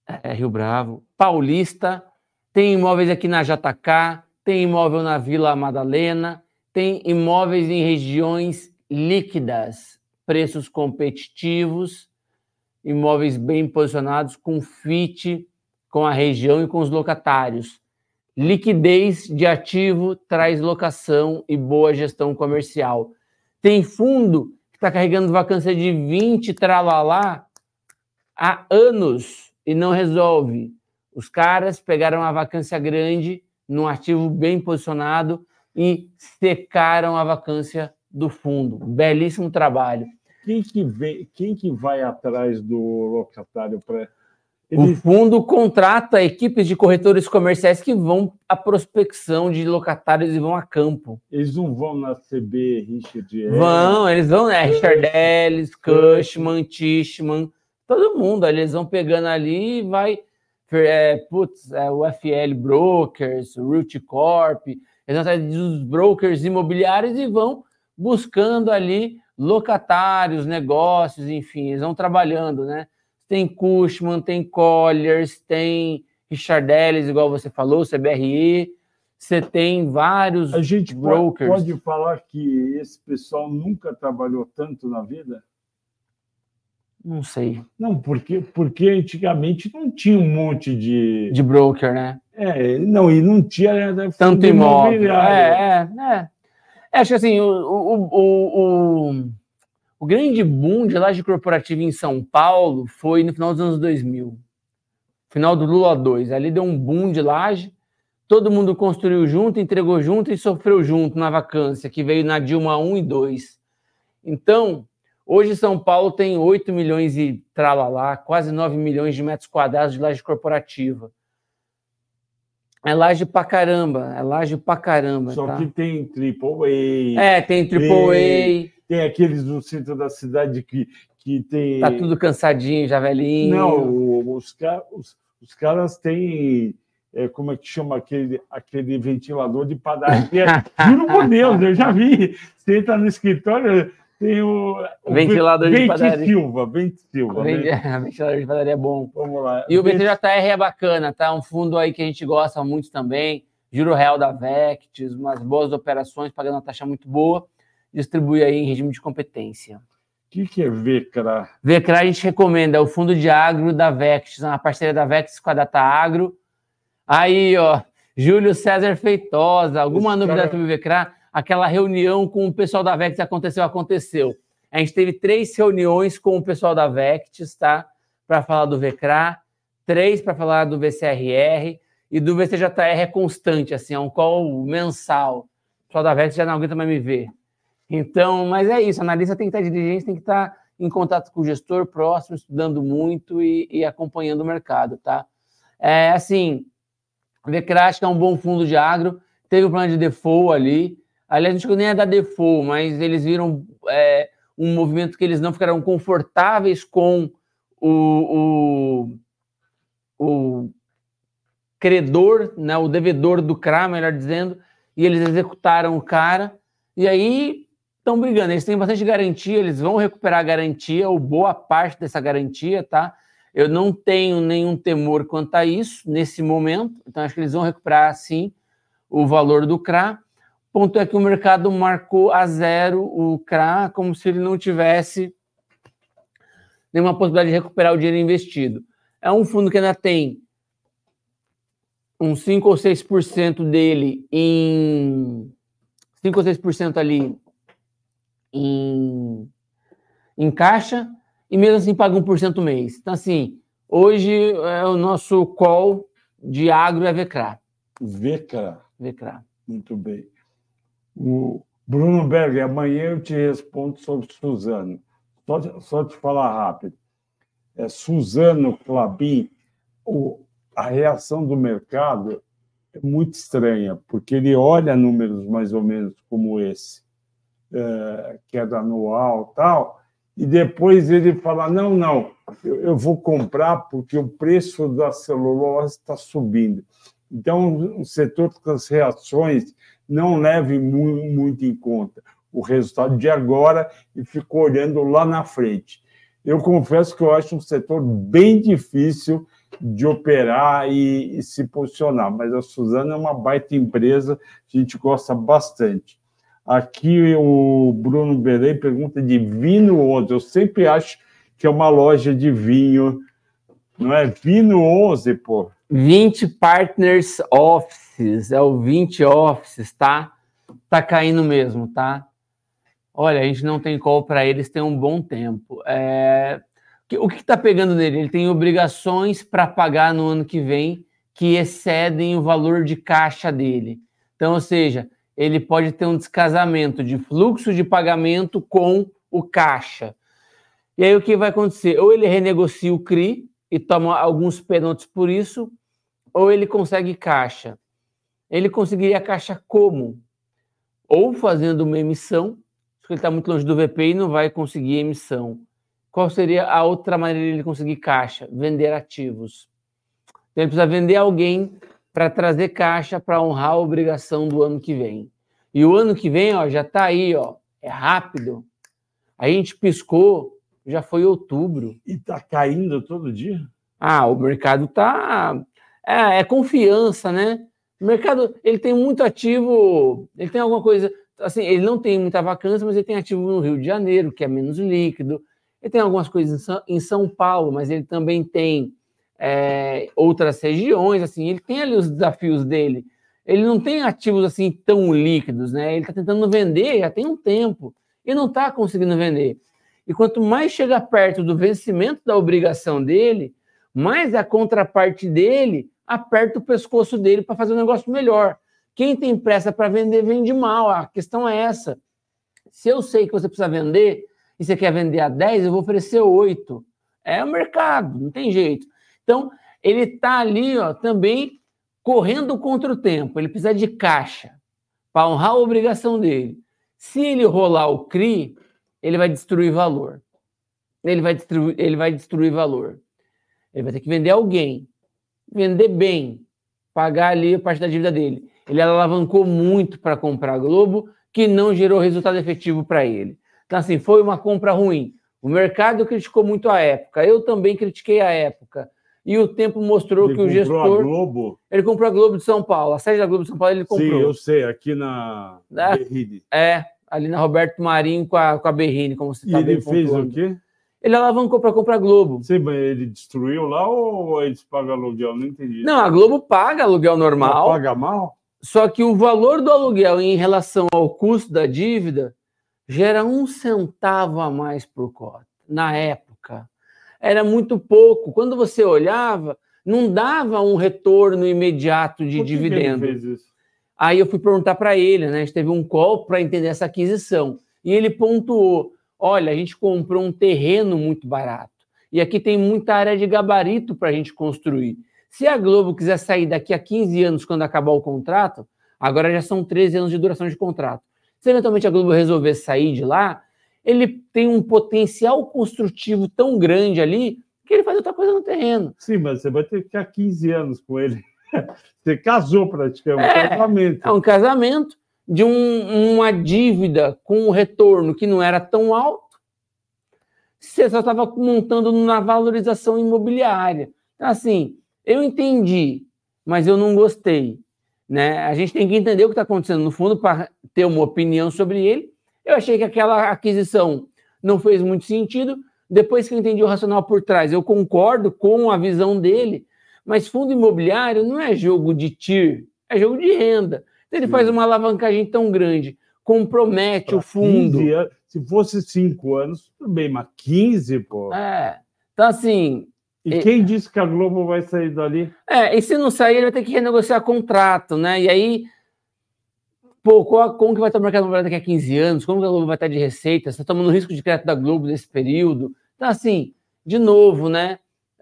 é, Rio Bravo, Paulista, tem imóveis aqui na JK, tem imóvel na Vila Madalena, tem imóveis em regiões líquidas, preços competitivos, imóveis bem posicionados, com fit com a região e com os locatários. Liquidez de ativo traz locação e boa gestão comercial. Tem fundo que está carregando vacância de 20 tralalá há anos e não resolve. Os caras pegaram a vacância grande num ativo bem posicionado e secaram a vacância do fundo. Belíssimo trabalho. Quem que, vem, quem que vai atrás do locatário para. O fundo contrata equipes de corretores comerciais que vão à prospecção de locatários e vão a campo. Eles não vão na CB Richard Ellis, Vão, eles vão, né? Richard Ellis, Cushman, Tishman, todo mundo ali, eles vão pegando ali e vai. É, putz, é, o FL Brokers, Root Corp, eles vão atrás dos brokers imobiliários e vão buscando ali locatários, negócios, enfim, eles vão trabalhando, né? Tem Cushman, tem Colliers, tem Richard Ellis, igual você falou, CBRE, você tem vários A gente pode, brokers. pode falar que esse pessoal nunca trabalhou tanto na vida? Não sei, Não, porque, porque antigamente não tinha um monte de. de broker, né? É, não, e não tinha né, Tanto imóvel. É, é, é. É, Acho que assim, o, o, o, o, o grande boom de laje corporativa em São Paulo foi no final dos anos 2000. Final do Lula 2. Ali deu um boom de laje, todo mundo construiu junto, entregou junto e sofreu junto na vacância, que veio na Dilma 1 e 2. Então, hoje São Paulo tem 8 milhões e tralalá, quase 9 milhões de metros quadrados de laje corporativa. É laje pra caramba, é laje pra caramba. Só tá? que tem triple A, É, tem AAA, tem aqueles no centro da cidade que, que tem. tá tudo cansadinho, já velhinho. Não, os, os, os caras têm. é, como é que chama aquele, aquele ventilador de padaria? Juro por Deus, eu já vi. Você entra no escritório, tem o. o Ventilador de Vente padaria. Silva, Vente Silva. Vende- né? Ventilador de padaria é bom. Vamos lá. E o Vente- BTJR é bacana, tá? Um fundo aí que a gente gosta muito também. Juro real da Vectis, umas boas operações, pagando uma taxa muito boa. Distribui aí em regime de competência. O que, que é VECRA? Vecra a gente recomenda, é o fundo de agro da Vectis, uma parceria da Vectis com a Data Agro. Aí, ó, Júlio César Feitosa, alguma Esse novidade cara- sobre Vecra? Aquela reunião com o pessoal da Vectis aconteceu, aconteceu. A gente teve três reuniões com o pessoal da Vectis, tá? Para falar do Vecra, três para falar do VCRR e do VCJR é constante, assim, é um call mensal. O pessoal da Vectis já não aguenta mais me ver. Então, mas é isso, analista tem que estar dirigente, tem que estar em contato com o gestor próximo, estudando muito e, e acompanhando o mercado, tá? É assim, o Vecrash é um bom fundo de agro, teve um plano de default ali, aliás, não chegou nem a dar default, mas eles viram é, um movimento que eles não ficaram confortáveis com o, o, o credor, né, o devedor do CRA, melhor dizendo, e eles executaram o cara, e aí estão brigando. Eles têm bastante garantia, eles vão recuperar a garantia, ou boa parte dessa garantia, tá? Eu não tenho nenhum temor quanto a isso nesse momento, então acho que eles vão recuperar sim o valor do CRA. Ponto é que o mercado marcou a zero o CRA, como se ele não tivesse nenhuma possibilidade de recuperar o dinheiro investido. É um fundo que ainda tem uns 5 ou 6% dele em 5 ou 6% ali em, em caixa e mesmo assim paga 1% mês. Então, assim, hoje é o nosso call de agro é VCRA. VCRA. VCRA. Muito bem. O Bruno Berger, amanhã eu te respondo sobre Suzano. Só, só te falar rápido. É, Suzano Clabin, o, a reação do mercado é muito estranha, porque ele olha números mais ou menos como esse, é, queda anual tal, e depois ele fala: não, não, eu, eu vou comprar porque o preço da celulose está subindo. Então, o setor das reações não leve muito, muito em conta o resultado de agora e ficou olhando lá na frente. Eu confesso que eu acho um setor bem difícil de operar e, e, se posicionar, mas a Suzana é uma baita empresa, a gente gosta bastante. Aqui o Bruno Belém pergunta de Vino 11. Eu sempre acho que é uma loja de vinho, não é? Vino 11, pô. 20 Partners Offices, é o 20 Offices, tá? Tá caindo mesmo, tá? Olha, a gente não tem call para eles tem um bom tempo. É... O que está pegando nele? Ele tem obrigações para pagar no ano que vem que excedem o valor de caixa dele. Então, ou seja, ele pode ter um descasamento de fluxo de pagamento com o caixa. E aí o que vai acontecer? Ou ele renegocia o CRI e toma alguns pênaltis por isso, ou ele consegue caixa. Ele conseguiria caixa como? Ou fazendo uma emissão, porque ele está muito longe do VP e não vai conseguir emissão. Qual seria a outra maneira de ele conseguir caixa? Vender ativos. Então, ele precisa vender alguém para trazer caixa para honrar a obrigação do ano que vem. E o ano que vem, ó, já está aí, ó, é rápido. A gente piscou, já foi outubro. E está caindo todo dia? Ah, o mercado está é, é, confiança, né? O mercado ele tem muito ativo, ele tem alguma coisa assim, ele não tem muita vacância, mas ele tem ativo no Rio de Janeiro, que é menos líquido. Ele tem algumas coisas em São Paulo, mas ele também tem é, outras regiões, assim, ele tem ali os desafios dele. Ele não tem ativos assim tão líquidos, né? Ele está tentando vender já tem um tempo e não está conseguindo vender. E quanto mais chega perto do vencimento da obrigação dele, mais a contraparte dele aperta o pescoço dele para fazer um negócio melhor. Quem tem pressa para vender, vende mal. A questão é essa. Se eu sei que você precisa vender e você quer vender a 10, eu vou oferecer 8. É o mercado, não tem jeito. Então, ele está ali ó, também correndo contra o tempo. Ele precisa de caixa para honrar a obrigação dele. Se ele rolar o CRI, ele vai destruir valor. Ele vai destruir, ele vai destruir valor. Ele vai ter que vender alguém, vender bem, pagar ali a parte da dívida dele ele alavancou muito para comprar a Globo, que não gerou resultado efetivo para ele. Então, assim, foi uma compra ruim. O mercado criticou muito a época, eu também critiquei a época. E o tempo mostrou ele que o gestor. A Globo? Ele comprou a Globo de São Paulo. A sede da Globo de São Paulo ele comprou. Sim, eu sei, aqui na é, Berrine. É, ali na Roberto Marinho com a, com a Berrine, como você está E ele fez o quê? Ele alavancou para comprar a Globo. Sim, mas ele destruiu lá ou eles pagam aluguel? Não entendi. Não, a Globo paga aluguel normal. Paga mal? Só que o valor do aluguel em relação ao custo da dívida gera um centavo a mais por cota. Na época, era muito pouco. Quando você olhava, não dava um retorno imediato de por que dividendo. Que ele fez isso? Aí eu fui perguntar para ele, né? A gente teve um call para entender essa aquisição. E ele pontuou: olha, a gente comprou um terreno muito barato. E aqui tem muita área de gabarito para a gente construir. Se a Globo quiser sair daqui a 15 anos, quando acabar o contrato, agora já são 13 anos de duração de contrato. Se eventualmente a Globo resolver sair de lá, ele tem um potencial construtivo tão grande ali que ele faz outra coisa no terreno. Sim, mas você vai ter que ficar 15 anos com ele. Você casou praticamente, é um casamento. É um casamento de um, uma dívida com um retorno que não era tão alto. Você só estava montando na valorização imobiliária. Então, assim, eu entendi, mas eu não gostei. Né? A gente tem que entender o que está acontecendo no fundo para ter uma opinião sobre ele. Eu achei que aquela aquisição não fez muito sentido. Depois que eu entendi o racional por trás, eu concordo com a visão dele, mas fundo imobiliário não é jogo de TIR, é jogo de renda. Ele faz uma alavancagem tão grande, compromete pra o fundo. Anos, se fosse cinco anos, tudo bem, mas 15, pô. É. Então, assim, e quem disse que a Globo vai sair dali? É, e se não sair, ele vai ter que renegociar contrato, né? E aí, pô, qual, como que vai estar o mercado imobiliário daqui a 15 anos? Como que a Globo vai estar de receita? Você está tomando risco de crédito da Globo nesse período? Então, assim, de novo, né?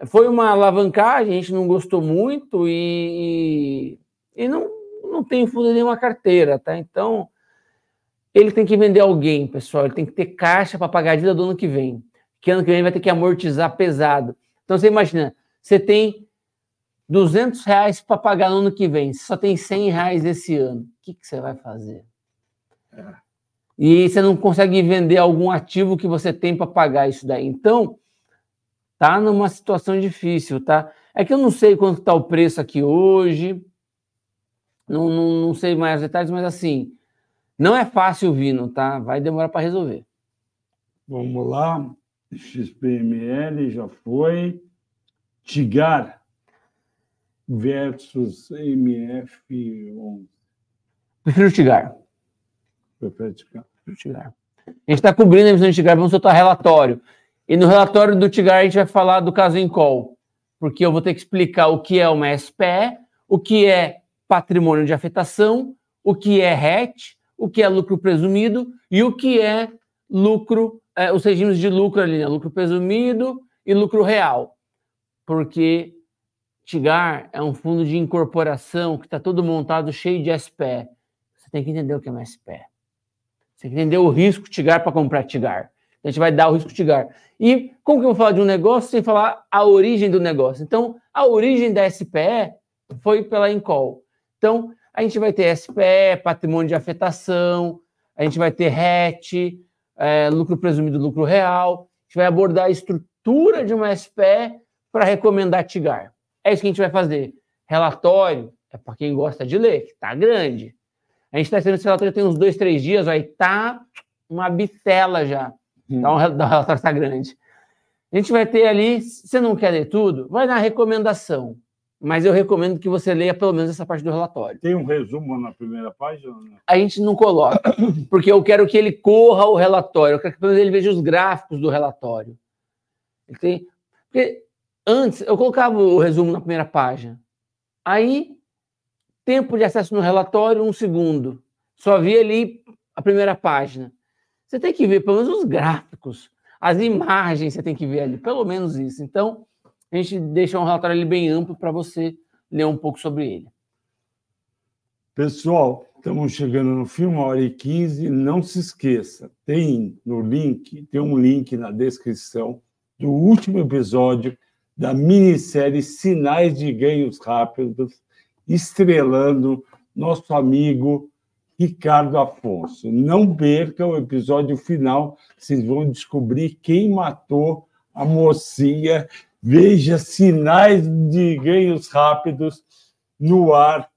Foi uma alavancagem, a gente não gostou muito e, e, e não, não tem fundo nenhuma carteira, tá? Então, ele tem que vender alguém, pessoal. Ele tem que ter caixa para pagar a dívida do ano que vem. Que ano que vem vai ter que amortizar pesado. Então você imagina, você tem 200 reais para pagar no ano que vem, você só tem 100 reais esse ano. O que, que você vai fazer? É. E você não consegue vender algum ativo que você tem para pagar isso daí. Então, tá numa situação difícil, tá? É que eu não sei quanto está o preço aqui hoje, não, não, não sei mais os detalhes, mas assim, não é fácil o Vino, tá? Vai demorar para resolver. Vamos lá. XPML já foi. Tigar versus MF11. Prefiro o Tigar. Prefiro Tigar. Prefiro Tigar. A gente está cobrindo a emissão de Tigar, vamos soltar relatório. E no relatório do Tigar a gente vai falar do caso em call, porque eu vou ter que explicar o que é uma SPE, o que é patrimônio de afetação, o que é RET, o que é lucro presumido e o que é lucro é, os regimes de lucro ali, né? lucro presumido e lucro real. Porque Tigar é um fundo de incorporação que está todo montado cheio de SPE. Você tem que entender o que é uma SPE. Você tem que entender o risco Tigar para comprar Tigar. A gente vai dar o risco Tigar. E como que eu vou falar de um negócio sem falar a origem do negócio? Então, a origem da SPE foi pela Incol. Então, a gente vai ter SPE, patrimônio de afetação, a gente vai ter RET, é, lucro presumido, lucro real. A gente vai abordar a estrutura de uma SPE para recomendar TIGAR. É isso que a gente vai fazer. Relatório é para quem gosta de ler, que está grande. A gente está recebendo esse relatório tem uns dois, três dias, aí tá uma bitela já. Hum. Então, o relatório está grande. A gente vai ter ali, se você não quer ler tudo, vai na recomendação mas eu recomendo que você leia pelo menos essa parte do relatório. Tem um resumo na primeira página? A gente não coloca, porque eu quero que ele corra o relatório, eu quero que pelo menos ele veja os gráficos do relatório. Tem... Porque antes eu colocava o resumo na primeira página. Aí, tempo de acesso no relatório, um segundo. Só vi ali a primeira página. Você tem que ver pelo menos os gráficos, as imagens você tem que ver ali, pelo menos isso. Então, a gente deixa um relatório ali bem amplo para você ler um pouco sobre ele. Pessoal, estamos chegando no fim, uma hora e quinze. Não se esqueça, tem no link, tem um link na descrição do último episódio da minissérie Sinais de Ganhos Rápidos, estrelando nosso amigo Ricardo Afonso. Não perca o episódio final, vocês vão descobrir quem matou a mocinha Veja sinais de ganhos rápidos no ar,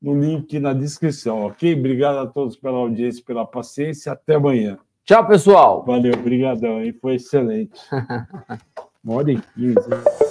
no link na descrição, ok? Obrigado a todos pela audiência, pela paciência. Até amanhã. Tchau, pessoal. Valeu, obrigadão, hein? Foi excelente. E quinze.